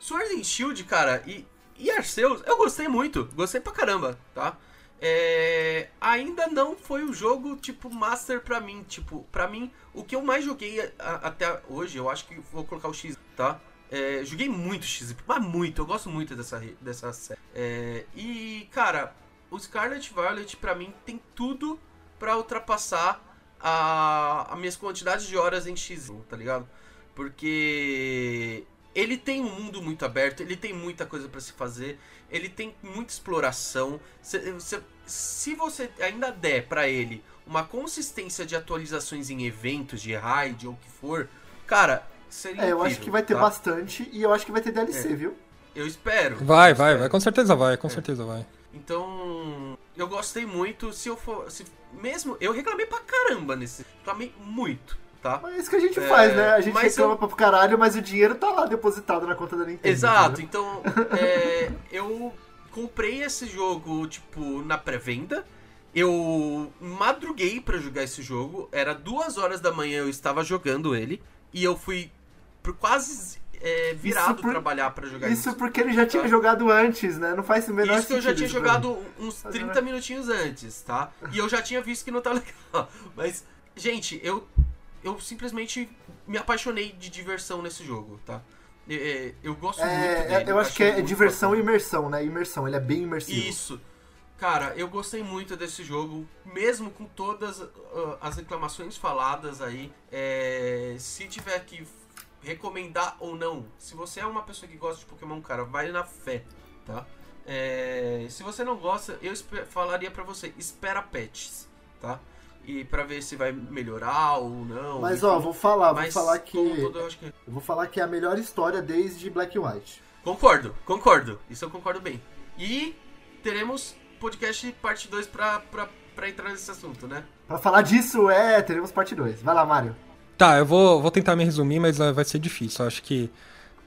Sword and Shield, cara, e, e Arceus, eu gostei muito. Gostei pra caramba, tá? É, ainda não foi o jogo, tipo, master pra mim. Tipo, pra mim, o que eu mais joguei a- a- até hoje, eu acho que vou colocar o X, tá? É, joguei muito X, mas muito. Eu gosto muito dessa, dessa série. É, e, cara, o Scarlet Violet, pra mim, tem tudo pra ultrapassar a, as minhas quantidades de horas em X, tá ligado? Porque ele tem um mundo muito aberto, ele tem muita coisa pra se fazer, ele tem muita exploração. Se, se- se você ainda der pra ele uma consistência de atualizações em eventos, de raid ou o que for, cara, seria É, eu incrível, acho que vai ter tá? bastante e eu acho que vai ter DLC, É. viu? Eu espero. Vai, eu vai, espero. vai, com certeza vai, com certeza vai. Então, eu gostei muito. Se eu for. Se, mesmo. Eu reclamei pra caramba nesse. Reclamei muito, tá? Mas é isso que a gente É, faz, né? A gente reclama eu- pra caralho, mas o dinheiro tá lá depositado na conta da Nintendo. Exato, entendeu? então é, eu comprei esse jogo, tipo, na pré-venda. Eu madruguei pra jogar esse jogo. Era duas horas da manhã eu estava jogando ele. E eu fui por quase é, virado Isso por- trabalhar pra jogar Isso porque ele já tinha Tá. jogado antes, né? Não faz o menor Isso que eu já sentido tinha isso jogado uns Fazer 30 minutinhos antes, tá? E eu já tinha visto que não tá legal. Mas, gente, eu. eu simplesmente me apaixonei de diversão nesse jogo, tá? É, é, eu gosto muito É, dele. é, eu acho que é diversão e bacana. imersão, né? Imersão, ele é bem imersivo. Isso. Cara, eu gostei muito desse jogo, mesmo com todas ah, as reclamações faladas aí. É, se tiver que recomendar ou não, se você é uma pessoa que gosta de Pokémon, cara, vai na fé, tá? É, se você não gosta, eu falaria pra você, espera patches, tá? E pra ver se vai melhorar ou não. Mas ó, vou falar, vou falar que. todo, que Eu vou falar que é a melhor história desde Black White. Concordo, concordo. Isso eu concordo bem. E teremos podcast parte 2 pra, pra, pra entrar nesse assunto, né? Pra falar disso, é, teremos parte 2. Vai lá, Mário. Tá, eu vou, vou tentar me resumir, mas ah, vai ser difícil. Eu acho que.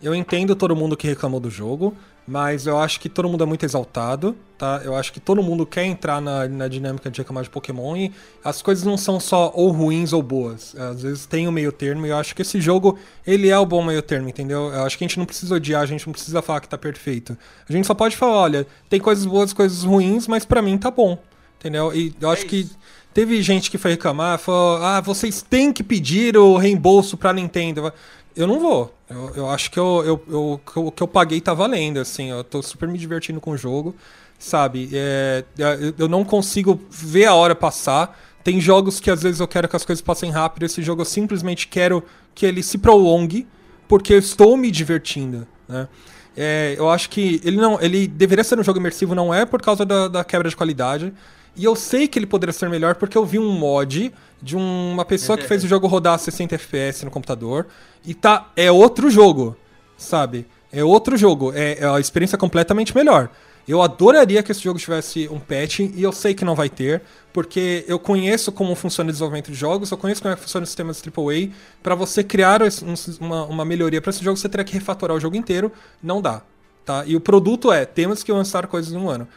Eu entendo todo mundo que reclamou do jogo, mas eu acho que todo mundo é muito exaltado, tá? Eu acho que todo mundo quer entrar na, na dinâmica de reclamar de Pokémon e as coisas não são só ou ruins ou boas. Às vezes tem o meio termo e eu acho que esse jogo, ele é o bom meio termo, entendeu? Eu acho que a gente não precisa odiar, a gente não precisa falar que tá perfeito. A gente só pode falar, olha, tem coisas boas, coisas ruins, mas pra mim tá bom, entendeu? E eu acho que isso. Teve gente que foi reclamar, falou: ah, vocês têm que pedir o reembolso pra Nintendo. Eu não vou. Eu, eu acho que eu, eu, eu- o que eu paguei tá valendo, assim. Eu tô super me divertindo com o jogo, sabe? É, eu- eu não consigo ver a hora passar. Tem jogos que às vezes eu quero que as coisas passem rápido. Esse jogo eu simplesmente quero que ele se prolongue, porque eu estou me divertindo, né? É, eu acho que ele não, ele deveria ser um jogo imersivo, não é por causa da, da quebra de qualidade. E eu sei que ele poderia ser melhor porque eu vi um mod de um- uma pessoa que fez o jogo rodar a 60 FPS no computador e tá é outro jogo, sabe? É outro jogo, é, é a experiência completamente melhor. Eu adoraria que esse jogo tivesse um patch e eu sei que não vai ter, porque eu conheço como funciona o desenvolvimento de jogos, eu conheço como é que funciona o sistema de AAA. Pra você criar um- uma, uma melhoria pra esse jogo, você teria que refatorar o jogo inteiro, não dá, tá? E o produto é, temos que lançar coisas em um ano.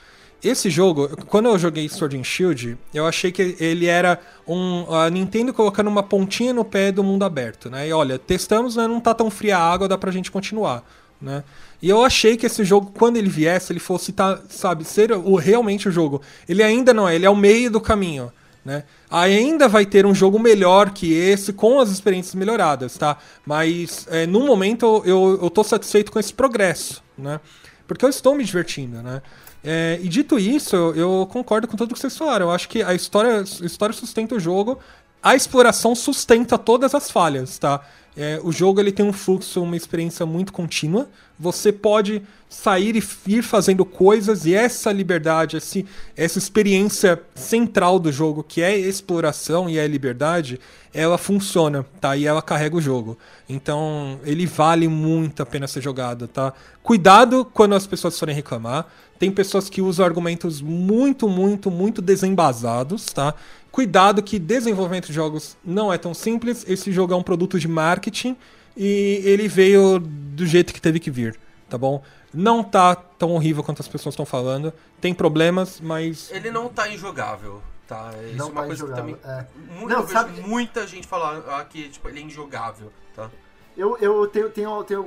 Esse jogo, quando eu joguei Sword and Shield, eu achei que ele era um a Nintendo colocando uma pontinha no pé do mundo aberto, né? E olha, testamos, né? Não tá tão fria a água, dá pra gente continuar, né? E eu achei que esse jogo, quando ele viesse, ele fosse, tá, sabe, ser o, realmente o jogo. Ele ainda não é, ele é o meio do caminho, né? Ainda vai ter um jogo melhor que esse, com as experiências melhoradas, tá? Mas, é, no momento, eu, eu tô satisfeito com esse progresso, né? Porque eu estou me divertindo, né? É, e dito isso, eu, concordo com tudo que vocês falaram. Eu acho que a história, a história sustenta o jogo, a exploração sustenta todas as falhas, tá? É, o jogo ele tem um fluxo, uma experiência muito contínua. Você pode sair e ir fazendo coisas e essa liberdade, esse, essa experiência central do jogo, que é exploração e é liberdade, ela funciona, tá? E ela carrega o jogo. Então, ele vale muito a pena ser jogado, tá? Cuidado quando as pessoas forem reclamar. Tem pessoas que usam argumentos muito, muito, muito desembasados, tá? Cuidado que desenvolvimento de jogos não é tão simples. Esse jogo é um produto de marketing e ele veio do jeito que teve que vir, tá bom? Não tá tão horrível quanto as pessoas estão falando. Tem problemas, mas Ele não tá injogável, tá? Isso Não é uma tá coisa injogável, que também. é. Muito, Não, sabe- muita gente falar aqui, tipo, ele é injogável, tá? Eu, eu tenho, tenho, tenho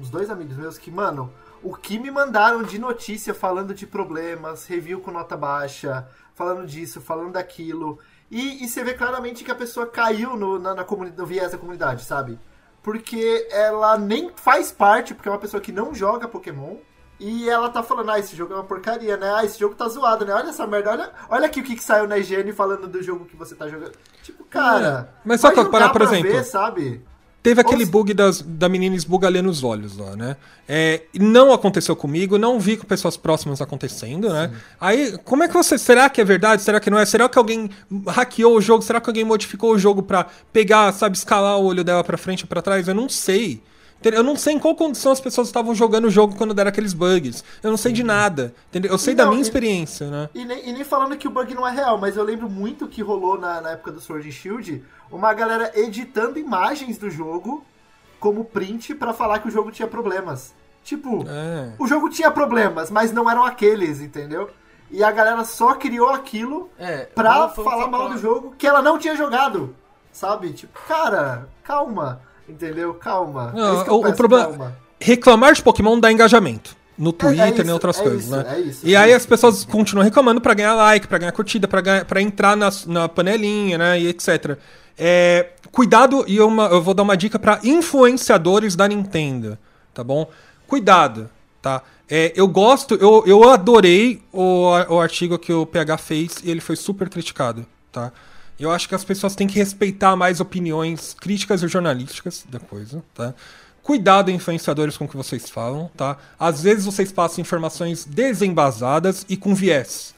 uns dois amigos meus que, mano, o que me mandaram de notícia falando de problemas, review com nota baixa, falando disso, falando daquilo. E, e você vê claramente que a pessoa caiu no, na, na no viés da comunidade, sabe? Porque ela nem faz parte, porque é uma pessoa que não joga Pokémon. E ela tá falando, ah, esse jogo é uma porcaria, né? Ah, esse jogo tá zoado, né? Olha essa merda, olha, olha aqui o que, que saiu na IGN falando do jogo que você tá jogando. Tipo, cara. É, mas só pra parar, por exemplo, ver, sabe? Teve aquele bug das, da menina esbugalhando os olhos lá, né? É, não aconteceu comigo, não vi com pessoas próximas acontecendo, né? Aí, como é que você. Será que é verdade? Será que não é? Será que alguém hackeou o jogo? Será que alguém modificou o jogo pra pegar, sabe, escalar o olho dela pra frente e pra trás? Eu não sei. Eu não sei em qual condição as pessoas estavam jogando o jogo quando deram aqueles bugs. Eu não sei de nada. Entendeu? Eu sei da Não, minha e- experiência, né? E nem, e nem falando que o bug não é real, mas eu lembro muito que rolou na, na época do Sword and Shield uma galera editando imagens do jogo como print pra falar que o jogo tinha problemas. Tipo, É. o jogo tinha problemas, mas não eram aqueles, entendeu? E a galera só criou aquilo É, pra falar mal do jogo que ela não tinha jogado. Sabe? Tipo, cara, calma. Entendeu? Calma. Não, É o- o peço, problema- calma. Reclamar de Pokémon dá engajamento. No Twitter e em isso, outras é coisas, isso, né? é isso, e é aí as pessoas continuam reclamando pra ganhar like, pra ganhar curtida, pra, ganhar, pra entrar na, na panelinha, né? E etc. É, Cuidado, e uma, eu vou dar uma dica para influenciadores da Nintendo, tá bom? Cuidado, tá? É, eu gosto, eu, eu adorei o, o artigo que o PH fez e ele foi super criticado, tá? Eu acho que as pessoas têm que respeitar mais opiniões críticas e jornalísticas da coisa, tá? Cuidado, influenciadores, com o que vocês falam, tá? Às vezes vocês passam informações desembasadas e com viés.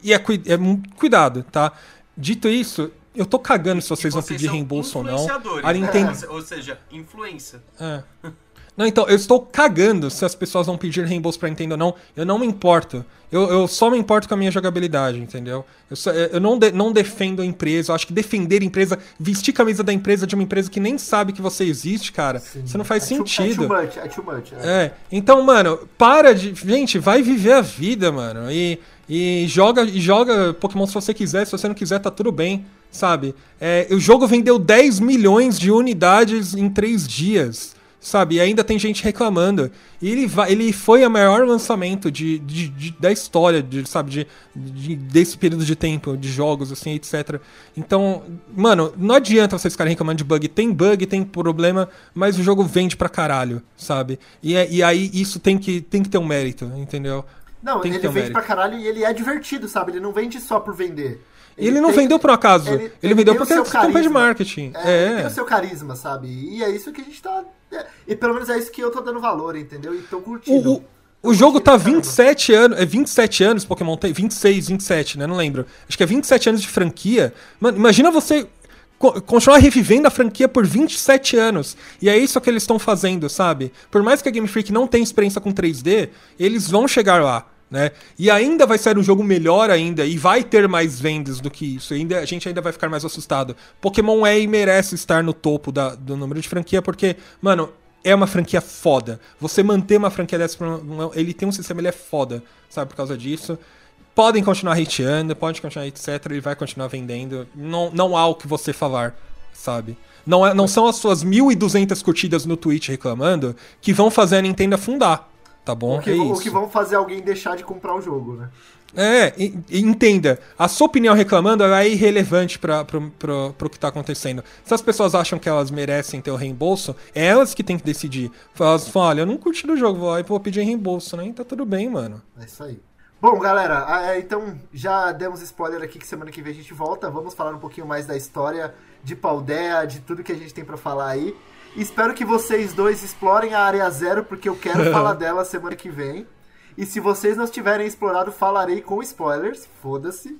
E é, é cuidado, tá? Dito isso, eu tô cagando se vocês, vão pedir reembolso ou não. A Nintendo... Ou seja, influência. É. Não, então, eu estou cagando se as pessoas vão pedir reembolso pra Nintendo ou não. Eu não me importo. Eu, eu só me importo com a minha jogabilidade, entendeu? Eu, só, eu não, de, não defendo a empresa. Eu acho que defender a empresa, vestir camisa da empresa de uma empresa que nem sabe que você existe, cara, Sim. isso não faz é sentido. Too, é too much, é too much. É. é. Então, mano, para de. Gente, vai viver a vida, mano. E, e joga, e joga Pokémon se você quiser. Se você não quiser, tá tudo bem, sabe? É, o jogo vendeu 10 milhões de unidades em 3 dias sabe? E ainda tem gente reclamando. E ele, vai, ele foi o maior lançamento de, de, de da história, de, sabe? De, de, desse período de tempo, de jogos, assim, etc. Então, mano, não adianta vocês ficarem reclamando de bug. Tem bug, tem problema, mas o jogo vende pra caralho, sabe? E, é, e aí isso tem que, tem que ter um mérito, entendeu? Não, ele vende mérito. pra caralho e ele é divertido, sabe? Ele não vende só por vender. Ele, ele não tem, vendeu por um acaso. Ele, ele, ele vendeu porque é campanha de marketing. É, é. Ele tem o seu carisma, sabe? E é isso que a gente tá. É, e pelo menos é isso que eu tô dando valor, entendeu? E tô curtindo. O, o, o jogo tá 27 anos. É 27 anos, Pokémon tem. 26, 27, né? Não lembro. Acho que é 27 anos de franquia. Mano, imagina você continuar revivendo a franquia por 27 anos. E é isso que eles estão fazendo, sabe? Por mais que a Game Freak não tenha experiência com 3D, eles vão chegar lá né? E ainda vai ser um jogo melhor ainda e vai ter mais vendas do que isso. Ainda, a gente ainda vai ficar mais assustado. Pokémon é e merece estar no topo da, do número de franquia porque, mano, é uma franquia foda. Você manter uma franquia dessa, ele tem um sistema, ele é foda, sabe, por causa disso. Podem continuar hateando, pode continuar etc, ele vai continuar vendendo. Não, não há o que você falar, sabe? Não, é, não são as suas 1.200 curtidas no Twitch reclamando que vão fazer a Nintendo afundar. Tá bom? O que, é o que vão fazer alguém deixar de comprar o jogo, né? É, entenda. A sua opinião reclamando é irrelevante para o que está acontecendo. Se as pessoas acham que elas merecem ter o reembolso, é elas que têm que decidir. Elas falam, olha, eu não curti o jogo, vou, vou pedir reembolso, né? E tá tudo bem, mano. É isso aí. Bom, galera, é, então já demos spoiler aqui que semana que vem a gente volta. Vamos falar um pouquinho mais da história de Paldea, de tudo que a gente tem para falar aí. Espero que vocês dois explorem a área zero, porque eu quero falar dela semana que vem. E se vocês não tiverem explorado, falarei com spoilers. Foda-se.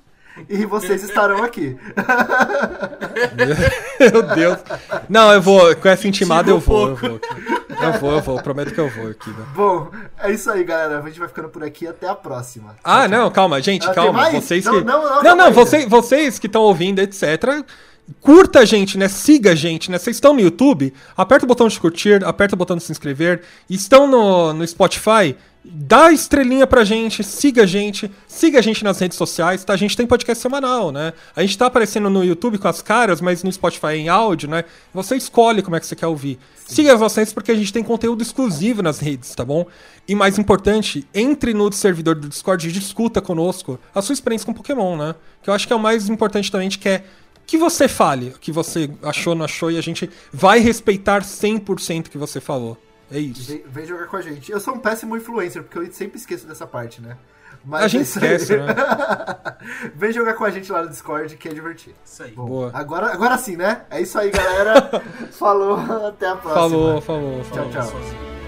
E vocês estarão aqui. Meu Deus. Não, eu vou. Com essa intimada eu vou, eu vou. Eu vou, eu vou. Prometo que eu vou aqui. Né? Bom, é isso aí, galera. A gente vai ficando por aqui. Até a próxima. Ah, não, calma, gente, ah, calma. Vocês que. Não, não, não, não, não vocês, vocês que estão ouvindo, etc curta a gente, né? Siga a gente, né? Vocês estão no YouTube, aperta o botão de curtir, aperta o botão de se inscrever. Estão no, no Spotify, dá estrelinha pra gente, siga a gente, siga a gente nas redes sociais, tá? A gente tem podcast semanal, né? A gente tá aparecendo no YouTube com as caras, mas no Spotify em áudio, né? Você escolhe como é que você quer ouvir. Siga as nossas porque a gente tem conteúdo exclusivo nas redes, tá bom? E mais importante, entre no servidor do Discord e discuta conosco a sua experiência com Pokémon, né? Que eu acho que é o mais importante também, que é que você fale, o que você achou, não achou, e a gente vai respeitar 100% que você falou. É isso. Vem, vem, jogar com a gente. Eu sou um péssimo influencer, porque eu sempre esqueço dessa parte, né? Mas a gente é esquece, né? vem jogar com a gente lá no Discord, que é divertido. Isso aí. Bom, Boa. Agora, agora sim, né? É isso aí, galera. falou, até a próxima. Falou, falou. falou. Tchau, tchau.